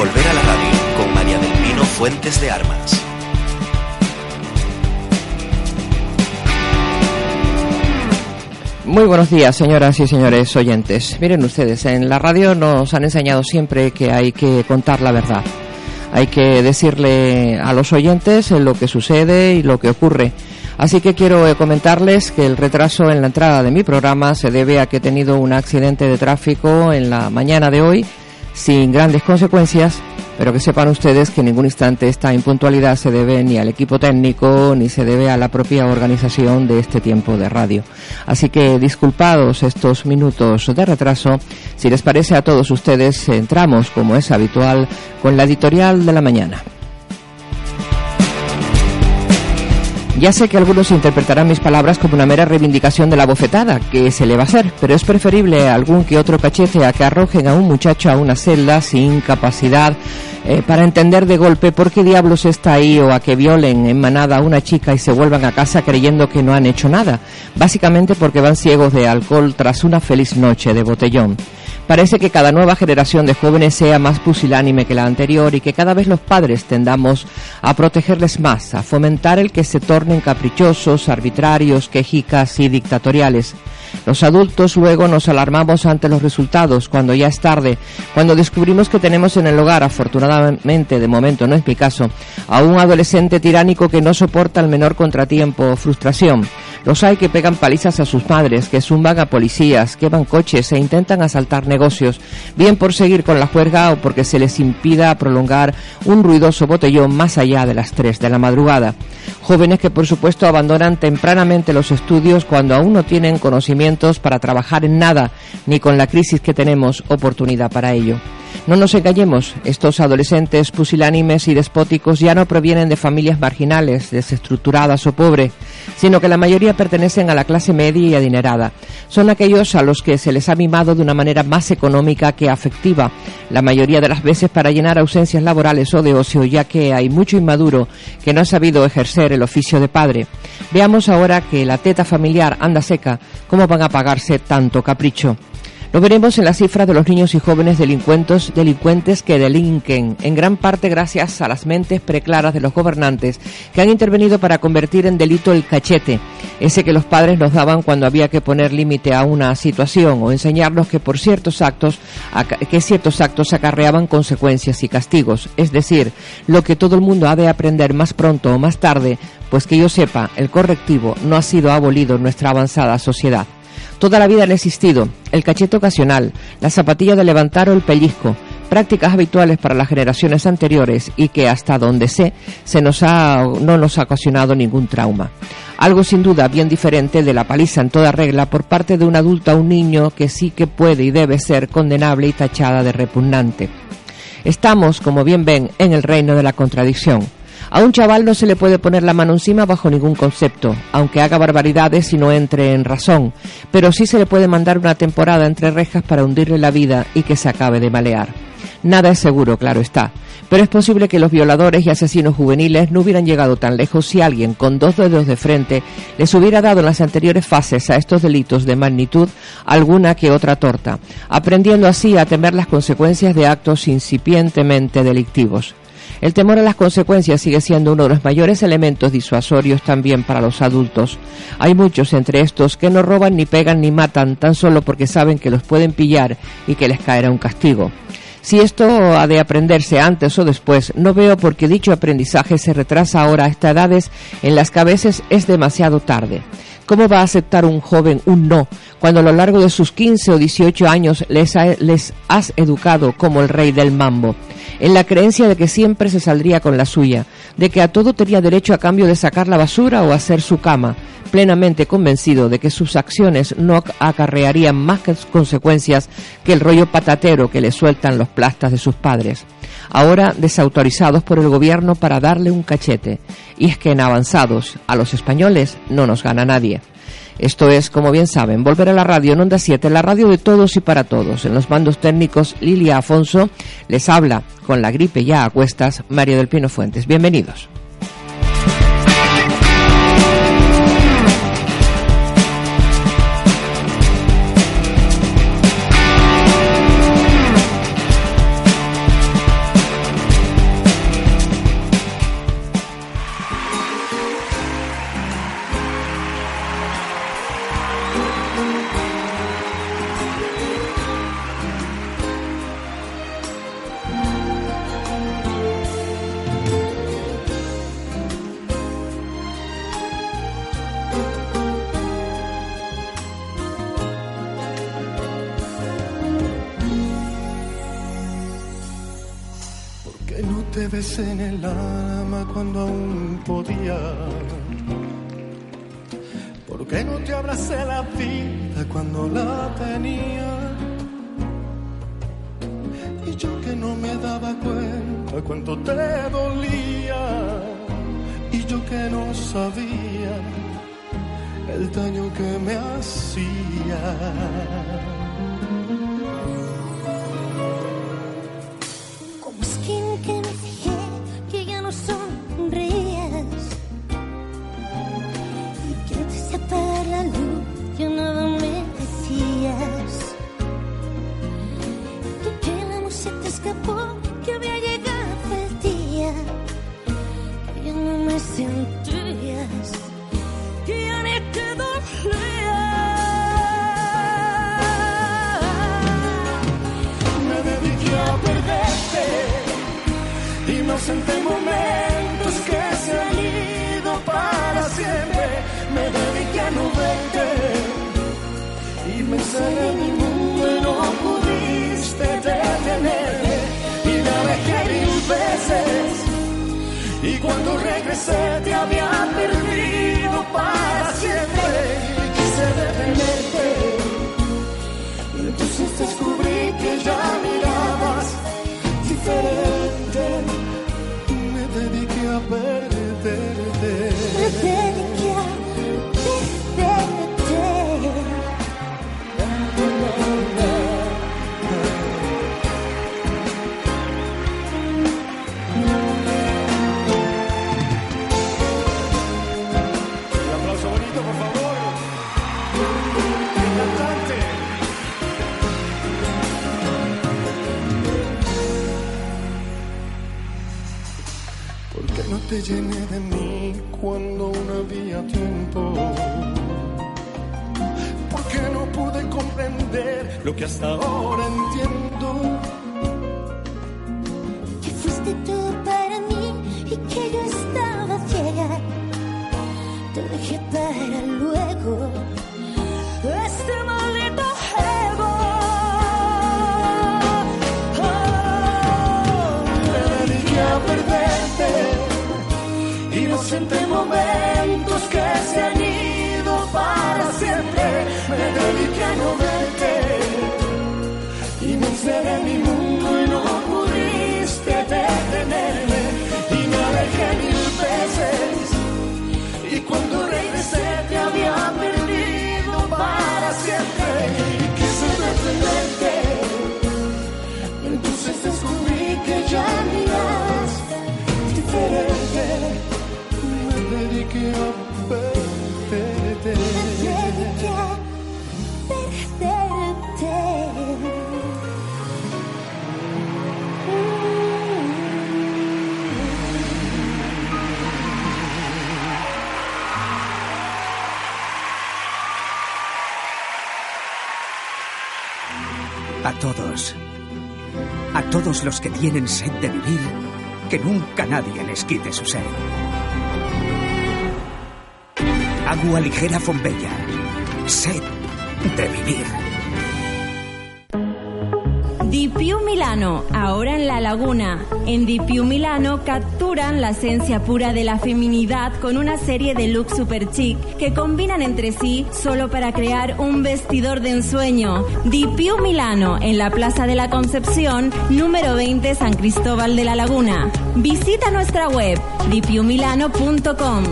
Volver a la radio con María del Pino Fuentes de Armas. Muy buenos días, señoras y señores oyentes. Miren ustedes, en la radio nos han enseñado siempre que hay que contar la verdad. Hay que decirle a los oyentes lo que sucede y lo que ocurre. Así que quiero eh, comentarles que el retraso en la entrada de mi programa se debe a que he tenido un accidente de tráfico en la mañana de hoy sin grandes consecuencias pero que sepan ustedes que en ningún instante esta impuntualidad se debe ni al equipo técnico ni se debe a la propia organización de este tiempo de radio. Así que disculpados estos minutos de retraso, si les parece a todos ustedes, entramos, como es habitual, con la editorial de la mañana. Ya sé que algunos interpretarán mis palabras como una mera reivindicación de la bofetada, que se le va a hacer, pero es preferible algún que otro cachete a que arrojen a un muchacho a una celda sin capacidad eh, para entender de golpe por qué diablos está ahí o a que violen en manada a una chica y se vuelvan a casa creyendo que no han hecho nada, básicamente porque van ciegos de alcohol tras una feliz noche de botellón. Parece que cada nueva generación de jóvenes sea más pusilánime que la anterior y que cada vez los padres tendamos a protegerles más, a fomentar el que se tornen caprichosos, arbitrarios, quejicas y dictatoriales. Los adultos luego nos alarmamos ante los resultados cuando ya es tarde, cuando descubrimos que tenemos en el hogar, afortunadamente de momento no es mi caso, a un adolescente tiránico que no soporta el menor contratiempo o frustración. Los hay que pegan palizas a sus madres, que zumban a policías, queman coches e intentan asaltar negocios, bien por seguir con la juerga o porque se les impida prolongar un ruidoso botellón más allá de las 3 de la madrugada. Jóvenes que por supuesto abandonan tempranamente los estudios cuando aún no tienen conocimientos para trabajar en nada, ni con la crisis que tenemos oportunidad para ello. No nos engañemos, estos adolescentes pusilánimes y despóticos ya no provienen de familias marginales, desestructuradas o pobres, sino que la mayoría pertenecen a la clase media y adinerada. Son aquellos a los que se les ha mimado de una manera más económica que afectiva, la mayoría de las veces para llenar ausencias laborales o de ocio, ya que hay mucho inmaduro que no ha sabido ejercer el oficio de padre. Veamos ahora que la teta familiar anda seca, cómo van a pagarse tanto capricho. Lo veremos en la cifra de los niños y jóvenes delincuentes, delincuentes que delinquen, en gran parte gracias a las mentes preclaras de los gobernantes que han intervenido para convertir en delito el cachete, ese que los padres nos daban cuando había que poner límite a una situación o enseñarnos que por ciertos actos que ciertos actos acarreaban consecuencias y castigos, es decir, lo que todo el mundo ha de aprender más pronto o más tarde, pues que yo sepa, el correctivo no ha sido abolido en nuestra avanzada sociedad. Toda la vida han existido el cachete ocasional, la zapatilla de levantar o el pellizco, prácticas habituales para las generaciones anteriores y que hasta donde sé se nos ha, no nos ha ocasionado ningún trauma. Algo sin duda bien diferente de la paliza en toda regla por parte de un adulto a un niño que sí que puede y debe ser condenable y tachada de repugnante. Estamos, como bien ven, en el reino de la contradicción. A un chaval no se le puede poner la mano encima bajo ningún concepto, aunque haga barbaridades y no entre en razón, pero sí se le puede mandar una temporada entre rejas para hundirle la vida y que se acabe de malear. Nada es seguro, claro está, pero es posible que los violadores y asesinos juveniles no hubieran llegado tan lejos si alguien con dos dedos de frente les hubiera dado en las anteriores fases a estos delitos de magnitud alguna que otra torta, aprendiendo así a temer las consecuencias de actos incipientemente delictivos. El temor a las consecuencias sigue siendo uno de los mayores elementos disuasorios también para los adultos. Hay muchos entre estos que no roban ni pegan ni matan tan solo porque saben que los pueden pillar y que les caerá un castigo. Si esto ha de aprenderse antes o después, no veo por qué dicho aprendizaje se retrasa ahora a estas edades en las que a veces es demasiado tarde. ¿Cómo va a aceptar un joven un no cuando a lo largo de sus 15 o 18 años les, has educado como el rey del mambo? En la creencia de que siempre se saldría con la suya, de que a todo tenía derecho a cambio de sacar la basura o hacer su cama, plenamente convencido de que sus acciones no acarrearían más consecuencias que el rollo patatero que le sueltan los plastas de sus padres ahora desautorizados por el gobierno para darle un cachete. Y es que en avanzados a los españoles no nos gana nadie. Esto es, como bien saben, volver a la radio en Onda 7, la radio de todos y para todos. En los mandos técnicos, Lilia Afonso les habla con la gripe ya a cuestas, Mario del Pino Fuentes. Bienvenidos. ¿Por qué no te abracé la vida cuando la tenía? Y yo que no me daba cuenta cuánto te dolía. Y yo que no sabía el daño que me hacía. A todos, los que tienen sed de vivir, que nunca nadie les quite su sed. Agua ligera Fombella. Sed de vivir. Dipiu Milano, ahora en La Laguna. En Dipiu Milano capturan la esencia pura de la feminidad con una serie de looks super chic que combinan entre sí solo para crear un vestidor de ensueño. Dipiu Milano, en la Plaza de la Concepción, número 20 San Cristóbal de la Laguna. Visita nuestra web dipiumilano.com.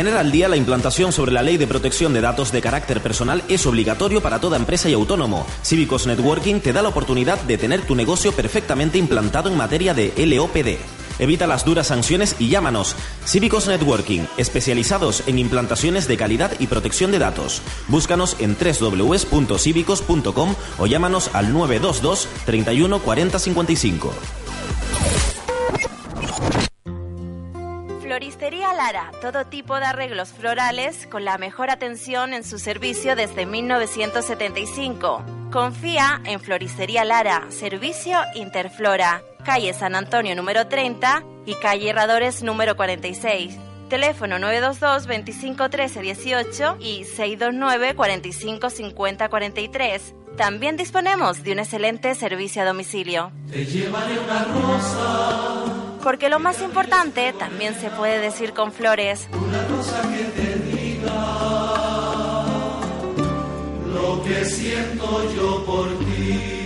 Tener al día la implantación sobre la ley de protección de datos de carácter personal es obligatorio para toda empresa y autónomo. Cívicos Networking te da la oportunidad de tener tu negocio perfectamente implantado en materia de LOPD. Evita las duras sanciones y llámanos. Cívicos Networking, especializados en implantaciones de calidad y protección de datos. Búscanos en www.cívicos.com o llámanos al 922 31 40 55. Floristería Lara, todo tipo de arreglos florales con la mejor atención en su servicio desde 1975. Confía en Floristería Lara, servicio Interflora, calle San Antonio número 30 y calle Herradores número 46. Teléfono 922 25 13 18 y 629 45 50 43. También disponemos de un excelente servicio a domicilio. Te llevaré una rosa. Porque lo más importante también se puede decir con flores. Una rosa que te diga lo que siento yo por ti.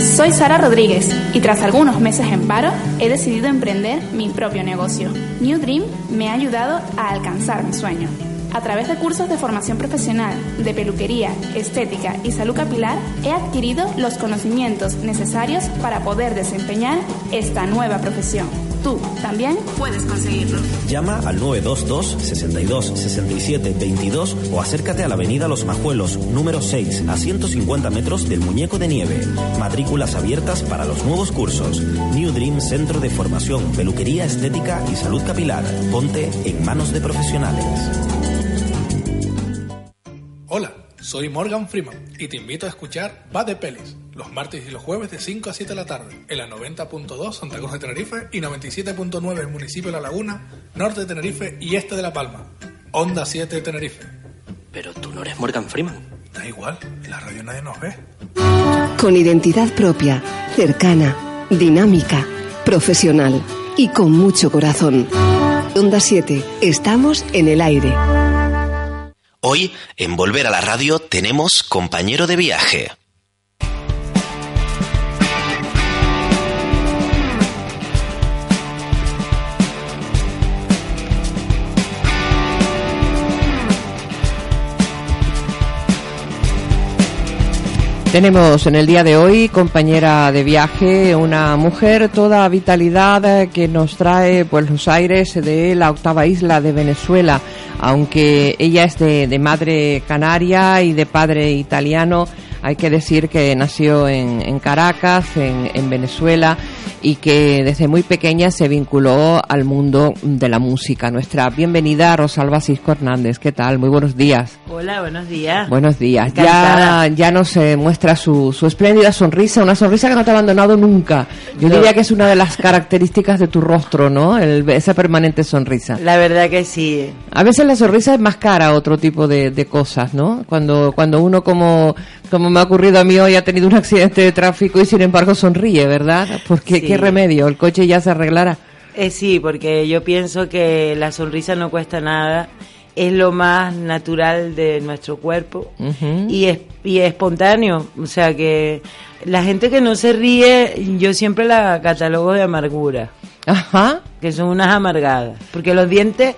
Soy Sara Rodríguez y tras algunos meses en paro he decidido emprender mi propio negocio. New Dream me ha ayudado a alcanzar mi sueño. A través de cursos de formación profesional, de peluquería, estética y salud capilar, he adquirido los conocimientos necesarios para poder desempeñar esta nueva profesión. Tú también puedes conseguirlo. Llama al 922 62 67 22 o acércate a la avenida Los Majuelos, número 6, a 150 metros del Muñeco de Nieve. Matrículas abiertas para los nuevos cursos. New Dream Centro de Formación, Peluquería Estética y Salud Capilar. Ponte en manos de profesionales. Soy Morgan Freeman y te invito a escuchar Va de Pelis, los martes y los jueves de 5 a 7 de la tarde, en la 90.2 Santa Cruz de Tenerife y 97.9 el municipio de La Laguna, norte de Tenerife y este de La Palma. Onda 7 de Tenerife. Pero tú no eres Morgan Freeman. Da igual, en la radio nadie nos ve. Con identidad propia, cercana, dinámica, profesional y con mucho corazón. Onda 7, estamos en el aire. Hoy, en Volver a la Radio, tenemos compañero de viaje. Tenemos en el día de hoy compañera de viaje, una mujer toda vitalidad eh, que nos trae pues los aires de la octava isla de Venezuela, aunque ella es de, de madre canaria y de padre italiano. Hay que decir que nació en, en Caracas, en, en Venezuela, y que desde muy pequeña se vinculó al mundo de la música. Nuestra bienvenida Rosalba Cisco Hernández. ¿Qué tal? Muy buenos días. Hola, buenos días. Buenos días. Ya, ya nos eh, muestra su, su espléndida sonrisa, una sonrisa que no te ha abandonado nunca. Yo No. diría que es una de las características de tu rostro, ¿no? El- esa permanente sonrisa. La verdad que sí. A veces la sonrisa es más cara a otro tipo de, de cosas, ¿no? Cuando, cuando uno, como, como me ha ocurrido a mí hoy, ha tenido un accidente de tráfico y sin embargo sonríe, ¿verdad? Porque Sí. qué remedio, el coche ya se arreglará. Eh, sí, porque yo pienso que la sonrisa no cuesta nada. Es lo más natural de nuestro cuerpo y es y es espontáneo. O sea que la gente que no se ríe, yo siempre la catalogo de amargura. Ajá. Que son unas amargadas. Porque los dientes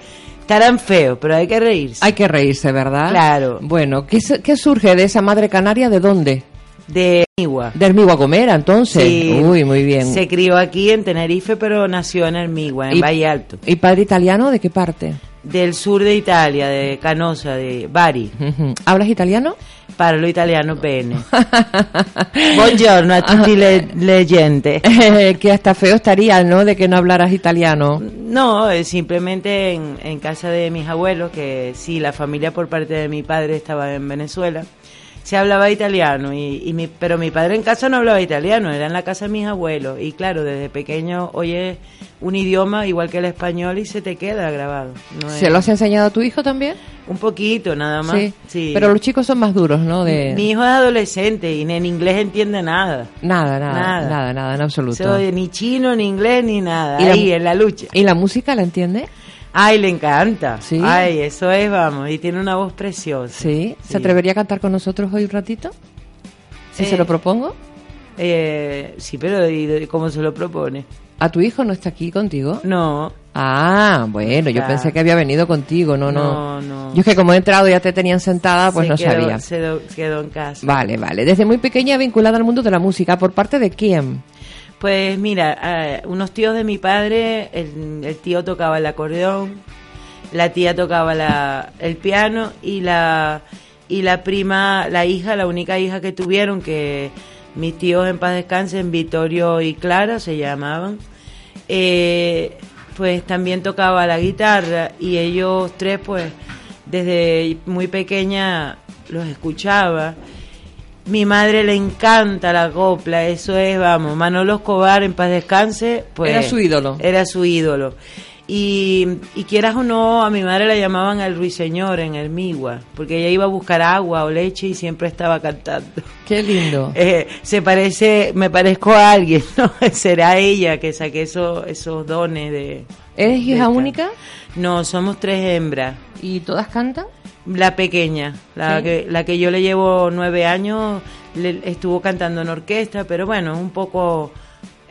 estarán feos, pero hay que reírse. Hay que reírse, ¿verdad? Claro. Bueno, ¿qué, qué surge de esa madre canaria? ¿De dónde? De Anigua. De Hermigua Gomera, entonces. Sí. Uy, muy bien. Se crió aquí en Tenerife, pero nació en Hermigua, en Y- Valle Alto. ¿Y padre italiano de qué parte? Del sur de Italia, de Canosa, de Bari. ¿Hablas italiano? Parlo italiano bene. Buongiorno a tutti le, le gente. que hasta feo estaría, ¿no? De que no hablaras italiano. No, eh, simplemente en, en casa de mis abuelos, que sí, la familia por parte de mi padre estaba en Venezuela, se hablaba italiano, y, y mi, pero mi padre en casa no hablaba italiano, era en la casa de mis abuelos. Y claro, desde pequeño oyes un idioma igual que el español y se te queda grabado. No es- ¿Se lo has enseñado a tu hijo también? Un poquito, nada más. Sí. Sí. Pero los chicos son más duros, ¿no? De... Mi hijo es adolescente y en inglés entiende nada. Nada, nada, nada, Nada. nada, en absoluto. Soy ni chino, ni inglés, ni nada. ¿Y la- Ahí, en la lucha. ¿Y la música la entiende? Ay, le encanta. Sí. Ay, eso es, vamos. Y tiene una voz preciosa. Sí. ¿Se atrevería a cantar con nosotros hoy un ratito? Si Eh. se lo propongo. Eh, sí, pero ¿y cómo se lo propone? ¿A tu hijo no está aquí contigo? No. Ah, bueno, yo pensé que había venido contigo, no, no. Yo es que como he entrado y ya te tenían sentada, pues se no quedó, sabía. Se quedó en casa. Vale, vale. Desde muy pequeña vinculada al mundo de la música, ¿por parte de quién? Pues mira, unos tíos de mi padre, el, tío tocaba el acordeón, la tía tocaba el piano y la y la prima, la hija, la única hija que tuvieron, que mis tíos en paz descansen, Vittorio y Clara se llamaban, eh, pues también tocaba la guitarra y ellos tres pues desde muy pequeña los escuchaba. Mi madre le encanta la copla, eso es, vamos, Manolo Escobar en paz descanse, pues Era su ídolo. Era su ídolo. Y, y quieras o no, a mi madre la llamaban el ruiseñor en el Migua, porque ella iba a buscar agua o leche y siempre estaba cantando. Qué lindo. Eh, se parece, me parezco a alguien, ¿no? Será ella que saqué esos, esos dones de... ¿Eres hija única? No, somos tres hembras. ¿Y todas cantan? La pequeña, la, Sí. que, la que yo le llevo nueve años, le- estuvo cantando en orquesta, pero bueno, un poco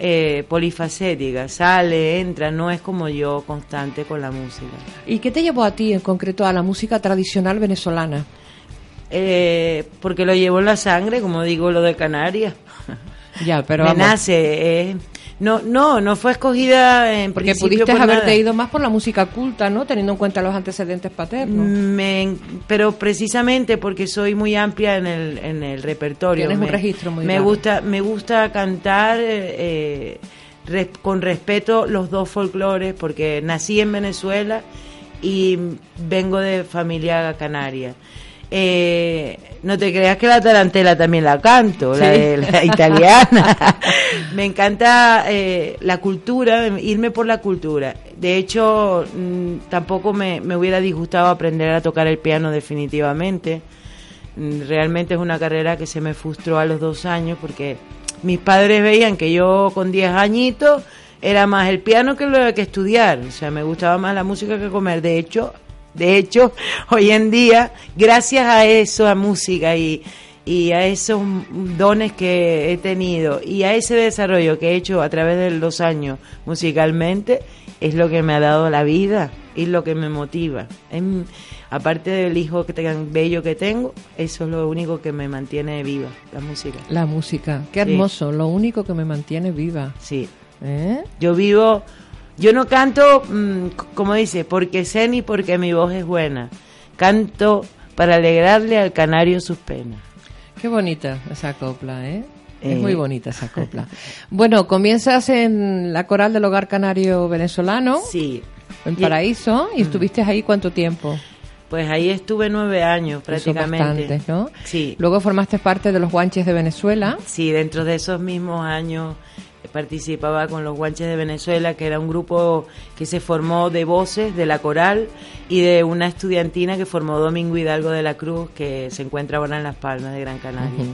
eh, polifacética, sale, entra, no es como yo constante con la música. ¿Y qué te llevó a ti en concreto a la música tradicional venezolana? Eh, porque lo llevo en la sangre, como digo lo de Canarias. Ya, pero Me vamos, nace. eh, no, no, no fue escogida en porque principio pudiste por haberte nada. ido más por la música culta, ¿no? Teniendo en cuenta los antecedentes paternos. Me- pero precisamente porque soy muy amplia en el, en el repertorio. Tienes un me, registro muy me gusta Me gusta cantar eh, eh, res- con respeto los dos folclores porque nací en Venezuela y vengo de familia canaria. Eh, no te creas que la tarantela también la canto, la, de- la italiana. me encanta eh, la cultura, irme por la cultura. De hecho, mm, tampoco me, me hubiera disgustado aprender a tocar el piano definitivamente. Mm, Realmente es una carrera que se me frustró a los dos años porque mis padres veían que yo con 10 añitos era más el piano que lo que estudiar. O sea, me gustaba más la música que comer. De hecho, de hecho, hoy en día, gracias a eso, a música y, y a esos dones que he tenido y a ese desarrollo que he hecho a través de los años musicalmente, es lo que me ha dado la vida y lo que me motiva. Es aparte del hijo que tan bello que tengo, eso es lo único que me mantiene viva, la música. La música. Qué Sí. hermoso. Lo único que me mantiene viva. Sí. ¿Eh? Yo vivo, yo no canto, mm, como dice, porque sé ni porque mi voz es buena. Canto para alegrarle al canario sus penas. Qué bonita esa copla, ¿eh? Es Eh. muy bonita esa copla. Bueno, comienzas en la coral del Hogar Canario Venezolano, Sí. en Paraíso, y estuviste ahí cuánto tiempo? Pues ahí estuve nueve años prácticamente. ¿no? Sí. Luego formaste parte de los Guanches de Venezuela. Sí, dentro de esos mismos años participaba con los Guanches de Venezuela, que era un grupo que se formó de voces de la coral y de una estudiantina que formó Domingo Hidalgo de la Cruz, que se encuentra ahora en Las Palmas de Gran Canaria.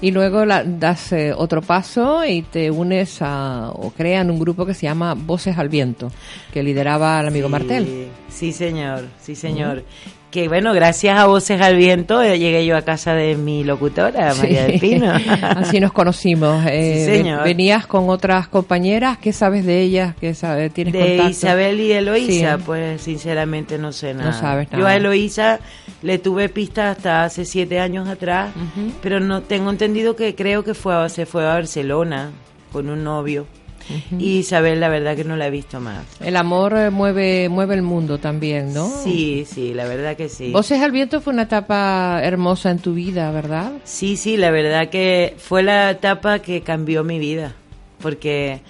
Y luego la- das eh, otro paso y te unes a, o crean un grupo que se llama Voces al Viento, que lideraba el amigo Sí, Martel. Sí, señor, sí, señor. Que bueno, gracias a Voces al Viento eh, llegué yo a casa de mi locutora, María del Pino. Así nos conocimos. Eh, Sí, señor. ven- Venías con otras compañeras. ¿Qué sabes de ellas? ¿Qué sabes? ¿Tienes De contacto? Isabel y Eloísa, Sí. pues sinceramente no sé nada. sabes Yo nada. a Eloísa le tuve pistas hasta hace siete años atrás, pero no tengo entendido que creo que fue se fue a Barcelona con un novio. Y Isabel, la verdad que no la he visto más. El amor eh, mueve mueve el mundo también, ¿no? Sí, sí, la verdad que sí. Voces al Viento fue una etapa hermosa en tu vida, ¿verdad? Sí, sí, la verdad que fue la etapa que cambió mi vida, porque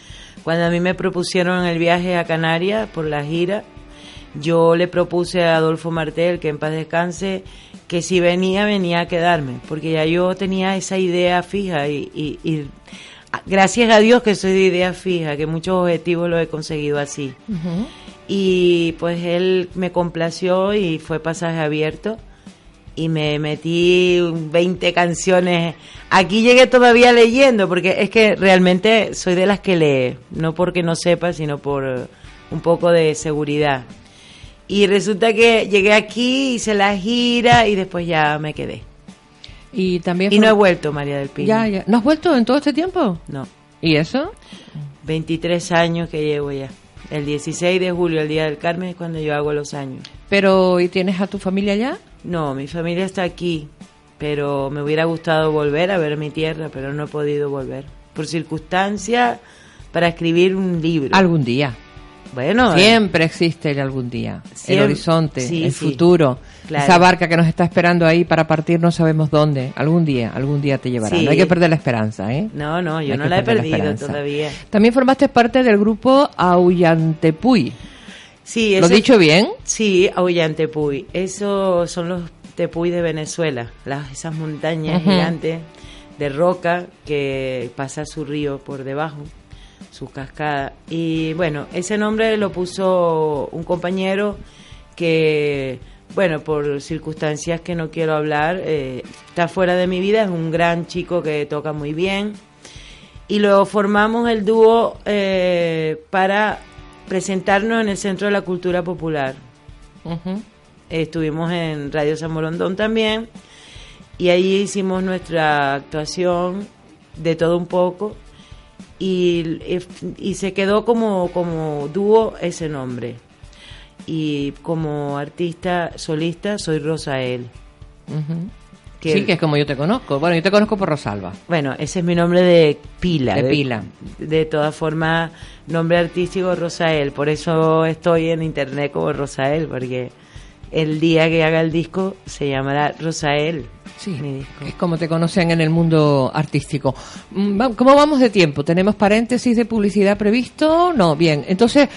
cuando a mí me propusieron el viaje a Canarias por la gira, yo le propuse a Adolfo Martel, que en paz descanse, que si venía, venía a quedarme, porque ya yo tenía esa idea fija y, y- y gracias a Dios que soy de idea fija, que muchos objetivos los he conseguido así. Y pues él me complació y fue pasaje abierto y me metí 20 canciones. Aquí llegué todavía leyendo porque es que realmente soy de las que lee, no porque no sepa, sino por un poco de seguridad. Y resulta que llegué aquí, hice la gira y después ya me quedé. Y también Y no he vuelto, María del Pino. Ya, ya. ¿No has vuelto en todo este tiempo? No. ¿Y eso? 23 años que llevo ya. El 16 de julio, el Día del Carmen, es cuando yo hago los años. Pero ¿y tienes a tu familia allá? No, mi familia está aquí, pero me hubiera gustado volver a ver mi tierra, pero no he podido volver. Por circunstancias, para escribir un libro. Algún día. Bueno, eh, Siempre existe el algún día. El horizonte, sí, el sí. futuro. Claro. Esa barca que nos está esperando ahí para partir no sabemos dónde. Algún día, algún día te llevará. Sí. No hay que perder la esperanza, ¿eh? No, no, yo no la he la perdido todavía. También formaste parte del grupo Aullantepuy. Sí, ¿Lo eso- dicho bien? Sí, Aullante-Puy. Esos son los tepuy de Venezuela, las, esas montañas gigantes de roca que pasa su río por debajo. Sus cascadas. Y bueno, ese nombre lo puso un compañero que, bueno, por circunstancias que no quiero hablar, eh, está fuera de mi vida, es un gran chico que toca muy bien. Y luego formamos el dúo eh, para presentarnos en el Centro de la Cultura Popular. Estuvimos en Radio San Morondón también y ahí hicimos nuestra actuación de todo un poco y, y se quedó como, como dúo ese nombre. Y como artista solista soy Rosael. sí, que es como yo te conozco. Bueno, yo te conozco por Rosalba. Bueno, ese es mi nombre de pila. De, pila. De todas formas, nombre artístico Rosael. Por eso estoy en internet como Rosael, porque el día que haga el disco se llamará Rosael. Sí, es como te conocen en el mundo artístico. Mm, ¿Cómo vamos de tiempo? ¿Tenemos paréntesis de publicidad previsto? No, bien. Entonces,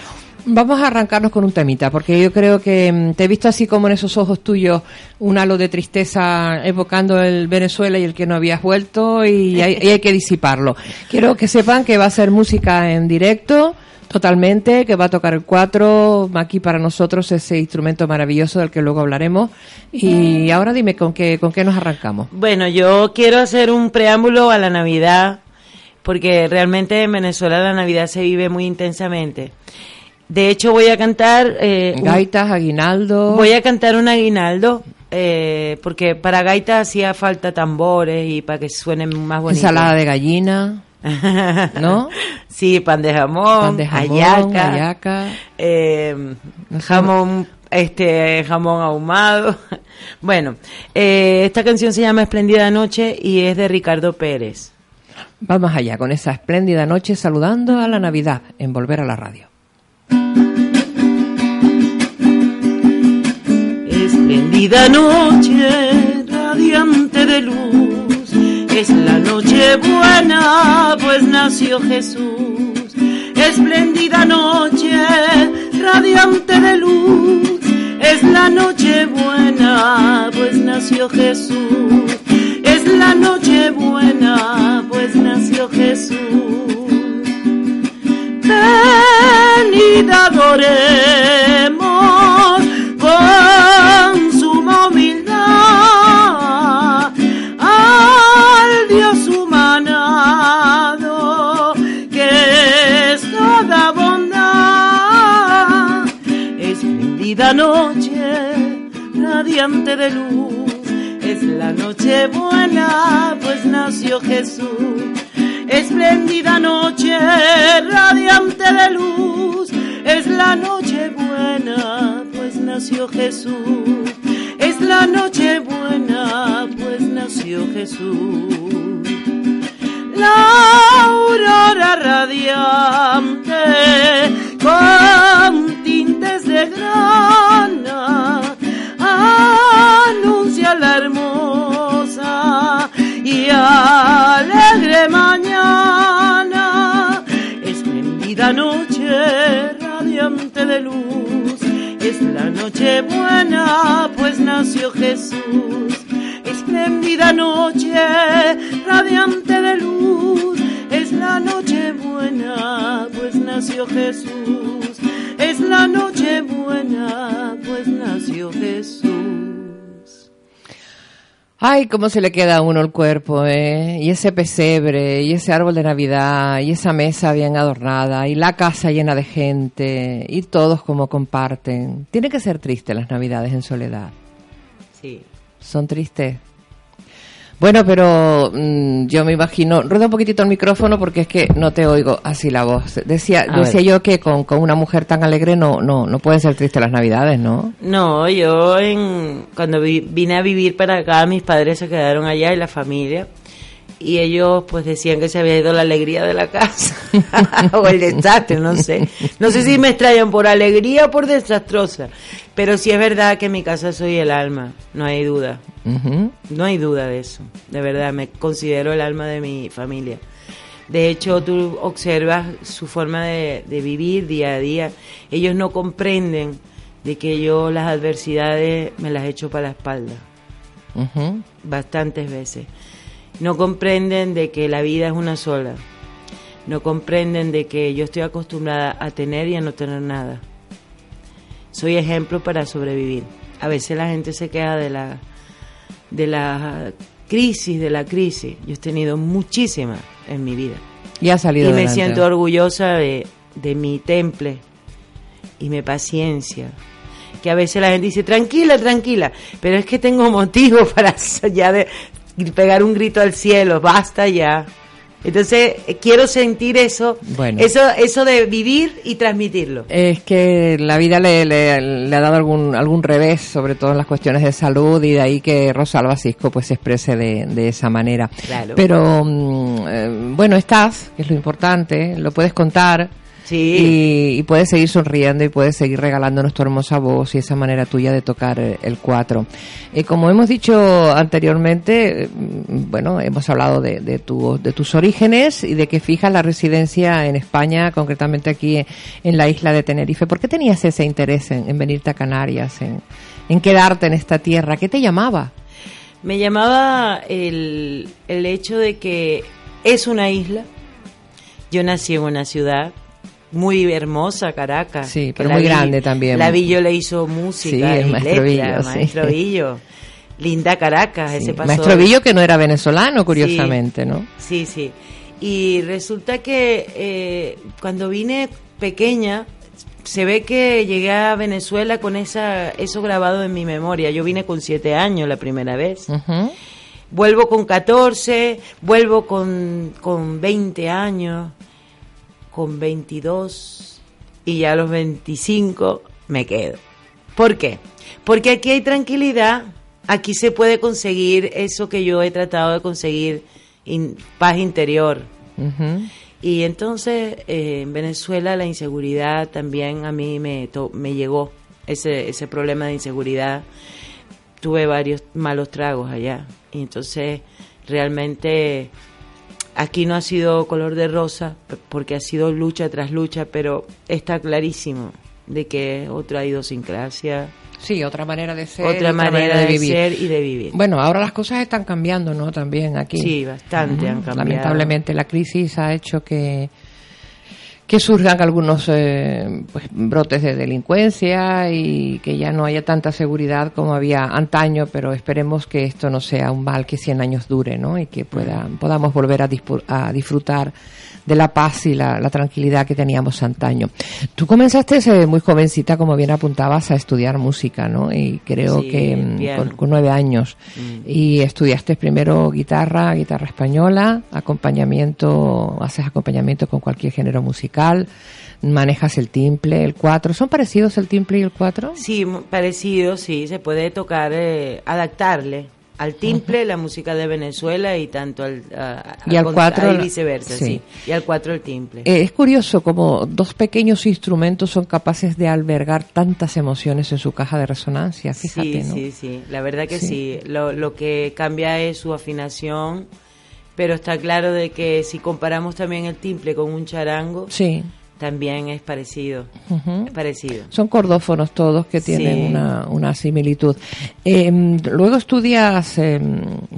vamos a arrancarnos con un temita, porque yo creo que mm, te he visto así como en esos ojos tuyos un halo de tristeza evocando el Venezuela y el que no habías vuelto y hay, y hay que disiparlo. Quiero que sepan que va a ser música en directo Totalmente, que va a tocar el cuatro, aquí para nosotros ese instrumento maravilloso del que luego hablaremos. Y ahora dime con qué, con qué nos arrancamos. Bueno, yo quiero hacer un preámbulo a la Navidad, porque realmente en Venezuela la Navidad se vive muy intensamente. De hecho, voy a cantar... Eh, gaitas, aguinaldo. Voy a cantar un aguinaldo, eh, porque para gaitas hacía falta tambores y para que suenen más bonitos. Ensalada de gallina. ¿No? Sí, pan de jamón, ayaca, em, jamón, este, jamón ahumado. Bueno, eh, esta canción se llama Espléndida Noche y es de Ricardo Pérez. Vamos allá con esa espléndida noche saludando a la Navidad en Volver a la Radio. Espléndida noche, radiante de luz es la noche buena, pues nació Jesús. Espléndida noche, radiante de luz. Es la noche buena, pues nació Jesús. Es la noche buena, pues nació Jesús. Venid adoremos radiante de luz, es la noche buena, pues nació Jesús. Espléndida noche, radiante de luz, es la noche buena, pues nació Jesús. Es la noche buena, pues nació Jesús. La aurora radiante con tintes de grana alegre mañana, esplendida noche radiante de luz. Es la noche buena, pues nació Jesús espléndida noche, radiante de luz. Es la noche buena, pues nació Jesús. Es la noche buena, pues nació Jesús. Ay, cómo se le queda a uno el cuerpo, ¿eh? Y ese pesebre, y ese árbol de Navidad, y esa mesa bien adornada, y la casa llena de gente, y todos como comparten. Tiene que ser triste las Navidades en soledad. Sí. Son tristes. Bueno, pero mm, yo me imagino, rueda un poquitito el micrófono porque es que no te oigo así la voz. Decía, decía yo que con, una mujer tan alegre no, no, no pueden ser tristes las navidades, ¿no? No, yo en, cuando vine a vivir para acá, mis padres se quedaron allá y la familia y ellos pues decían que se había ido la alegría de la casa o el desastre, no sé. No sé si me extrañan por alegría o por desastrosa, pero sí es verdad que en mi casa soy el alma, no hay duda. No hay duda de eso, de verdad, me considero el alma de mi familia. De hecho, tú observas su forma de, vivir día a día. Ellos no comprenden de que yo las adversidades me las echo para la espalda. Bastantes veces no comprenden de que la vida es una sola. no comprenden de que yo estoy acostumbrada a tener y a no tener nada. Soy ejemplo para sobrevivir. A veces la gente se queda de la de la crisis, de la crisis. Yo he tenido muchísimas en mi vida. Y ha salido Y me adelante. siento orgullosa de, de mi temple y mi paciencia. Que a veces la gente dice, tranquila, tranquila, pero es que tengo motivo para ya de pegar un grito al cielo, basta ya. Entonces, eh, quiero sentir eso, Bueno. eso, eso de vivir y transmitirlo. Es que la vida le, le- le ha dado algún, algún revés, sobre todo en las cuestiones de salud, y de ahí que Rosalba Cisco pues se exprese de, de esa manera. Claro. Pero mm, eh, bueno, estás, que es lo importante, lo puedes contar. Sí. Y, y puedes seguir sonriendo y puedes seguir regalándonos tu hermosa voz y esa manera tuya de tocar eh, el cuatro. Eh, como hemos dicho anteriormente, mm, bueno, hemos hablado de, de, tu- de tus orígenes y de que fijas la residencia en España, concretamente aquí en, en la isla de Tenerife. ¿Por qué tenías ese interés en, en venirte a Canarias, en, en quedarte en esta tierra? ¿Qué te llamaba? Me llamaba el, el hecho de que es una isla. Yo nací en una ciudad muy hermosa, Caracas. Sí, pero muy vi- grande también. La Villo le hizo música Sí, el Maestro letra, Villo, sí. Maestro Villo. Linda Caracas, Sí, ese pasó. Maestro Villo, que no era venezolano, curiosamente, ¿no? Sí, sí. Y resulta que eh, cuando vine pequeña, se ve que llegué a Venezuela con esa, eso grabado en mi memoria. Yo vine con siete años la primera vez. Vuelvo con 14, vuelvo con, con 20 años, con 22 y ya a los 25 me quedo. ¿Por qué? Porque aquí hay tranquilidad, aquí se puede conseguir eso que yo he tratado de conseguir, in- paz interior. Y entonces eh, en Venezuela la inseguridad también a mí me, to- me llegó, ese, ese problema de inseguridad. Tuve varios malos tragos allá. Y entonces realmente aquí no ha sido color de rosa porque ha sido lucha tras lucha, pero está clarísimo de que otra idiosincrasia, Sí, otra manera de ser, otra, manera, de, ser y de vivir. Bueno, ahora las cosas están cambiando, ¿no? También aquí. Sí, bastante han cambiado. Lamentablemente la crisis ha hecho que que surjan algunos eh, pues, brotes de delincuencia y que ya no haya tanta seguridad como había antaño, pero esperemos que esto no sea un mal que 100 años dure, ¿no? Y que pueda, podamos volver a, a disfrutar de la paz y la, la tranquilidad que teníamos antaño. Tú comenzaste eh, muy jovencita, como bien apuntabas, a estudiar música, ¿no? Y creo Sí, que mm, con, con nueve años. Mm. Y estudiaste primero guitarra, guitarra española, acompañamiento, haces acompañamiento con cualquier género musical, manejas el timple, el cuatro. ¿Son parecidos el timple y el cuatro? Sí, mu- parecido, sí, se puede tocar, eh, adaptarle al timple la música de Venezuela y tanto al, a- Y al cuatro y viceversa, sí. sí. y al cuatro el timple. Eh, es curioso como dos pequeños instrumentos son capaces de albergar tantas emociones en su caja de resonancia, fíjate, sí, ¿no? sí, sí, la verdad que Sí. sí. Lo, lo que cambia es su afinación, pero está claro de que si comparamos también el timple con un charango, Sí. También es parecido, es parecido. Son cordófonos todos que tienen Sí. una, una similitud. Eh, luego estudias eh,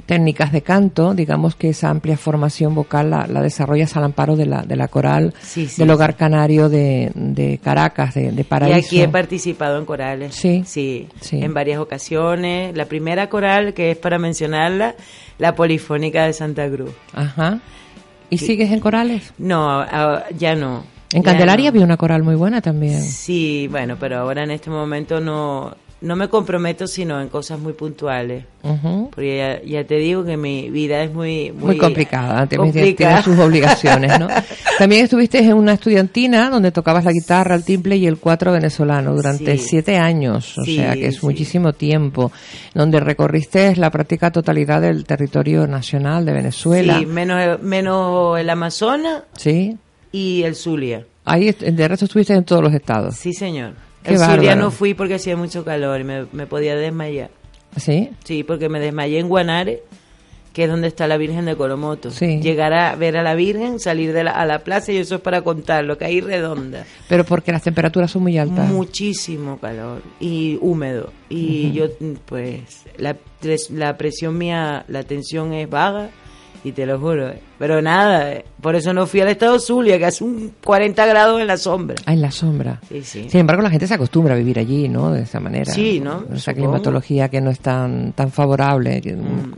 técnicas de canto, digamos que esa amplia formación vocal la, la desarrollas al amparo de la, de la coral Sí, sí, del. Hogar Canario de, de Caracas, de, de Y Paraíso. aquí he participado en corales. Sí, sí. sí. En varias ocasiones. La primera coral, que es para mencionarla, la Polifónica de Santa Cruz. Ajá. ¿Y sigues en corales? No, ya no. En Candelaria no. había una coral muy buena también. Sí, bueno, pero ahora en este momento no, no me comprometo sino en cosas muy puntuales. Ujú. Porque ya, ya te digo que mi vida es muy... Muy, Muy complicada, complicada. tiene sus obligaciones, ¿no? También estuviste en una estudiantina donde tocabas la guitarra, el timple y el cuatro venezolano durante Sí. siete años, o Sí, sea que es sí. muchísimo tiempo, donde recorriste la práctica totalidad del territorio nacional de Venezuela. Sí, menos, menos el Amazonas Sí. Y el Zulia. Ahí, de resto estuviste en todos los estados. Sí, señor. Qué el Zulia no fui porque hacía mucho calor y me, me podía desmayar. ¿Sí? Sí, porque me desmayé en Guanare, que es donde está la Virgen de Coromoto. Sí. Llegar a ver a la Virgen, salir de la, a la plaza y eso es para contarlo, que ahí redonda. Pero porque las temperaturas son muy altas. Muchísimo calor y húmedo. Y yo, pues, la, la presión mía, la tensión es vaga Y te lo juro. eh. Pero nada, eh, por eso no fui al estado Zulia, que hace un 40 grados en la sombra. Ah, en la sombra. Sí, sí. Sin embargo, la gente se acostumbra a vivir allí, ¿no? De esa manera. Sí, ¿no? Esa climatología que no es tan, tan favorable. que- Mm.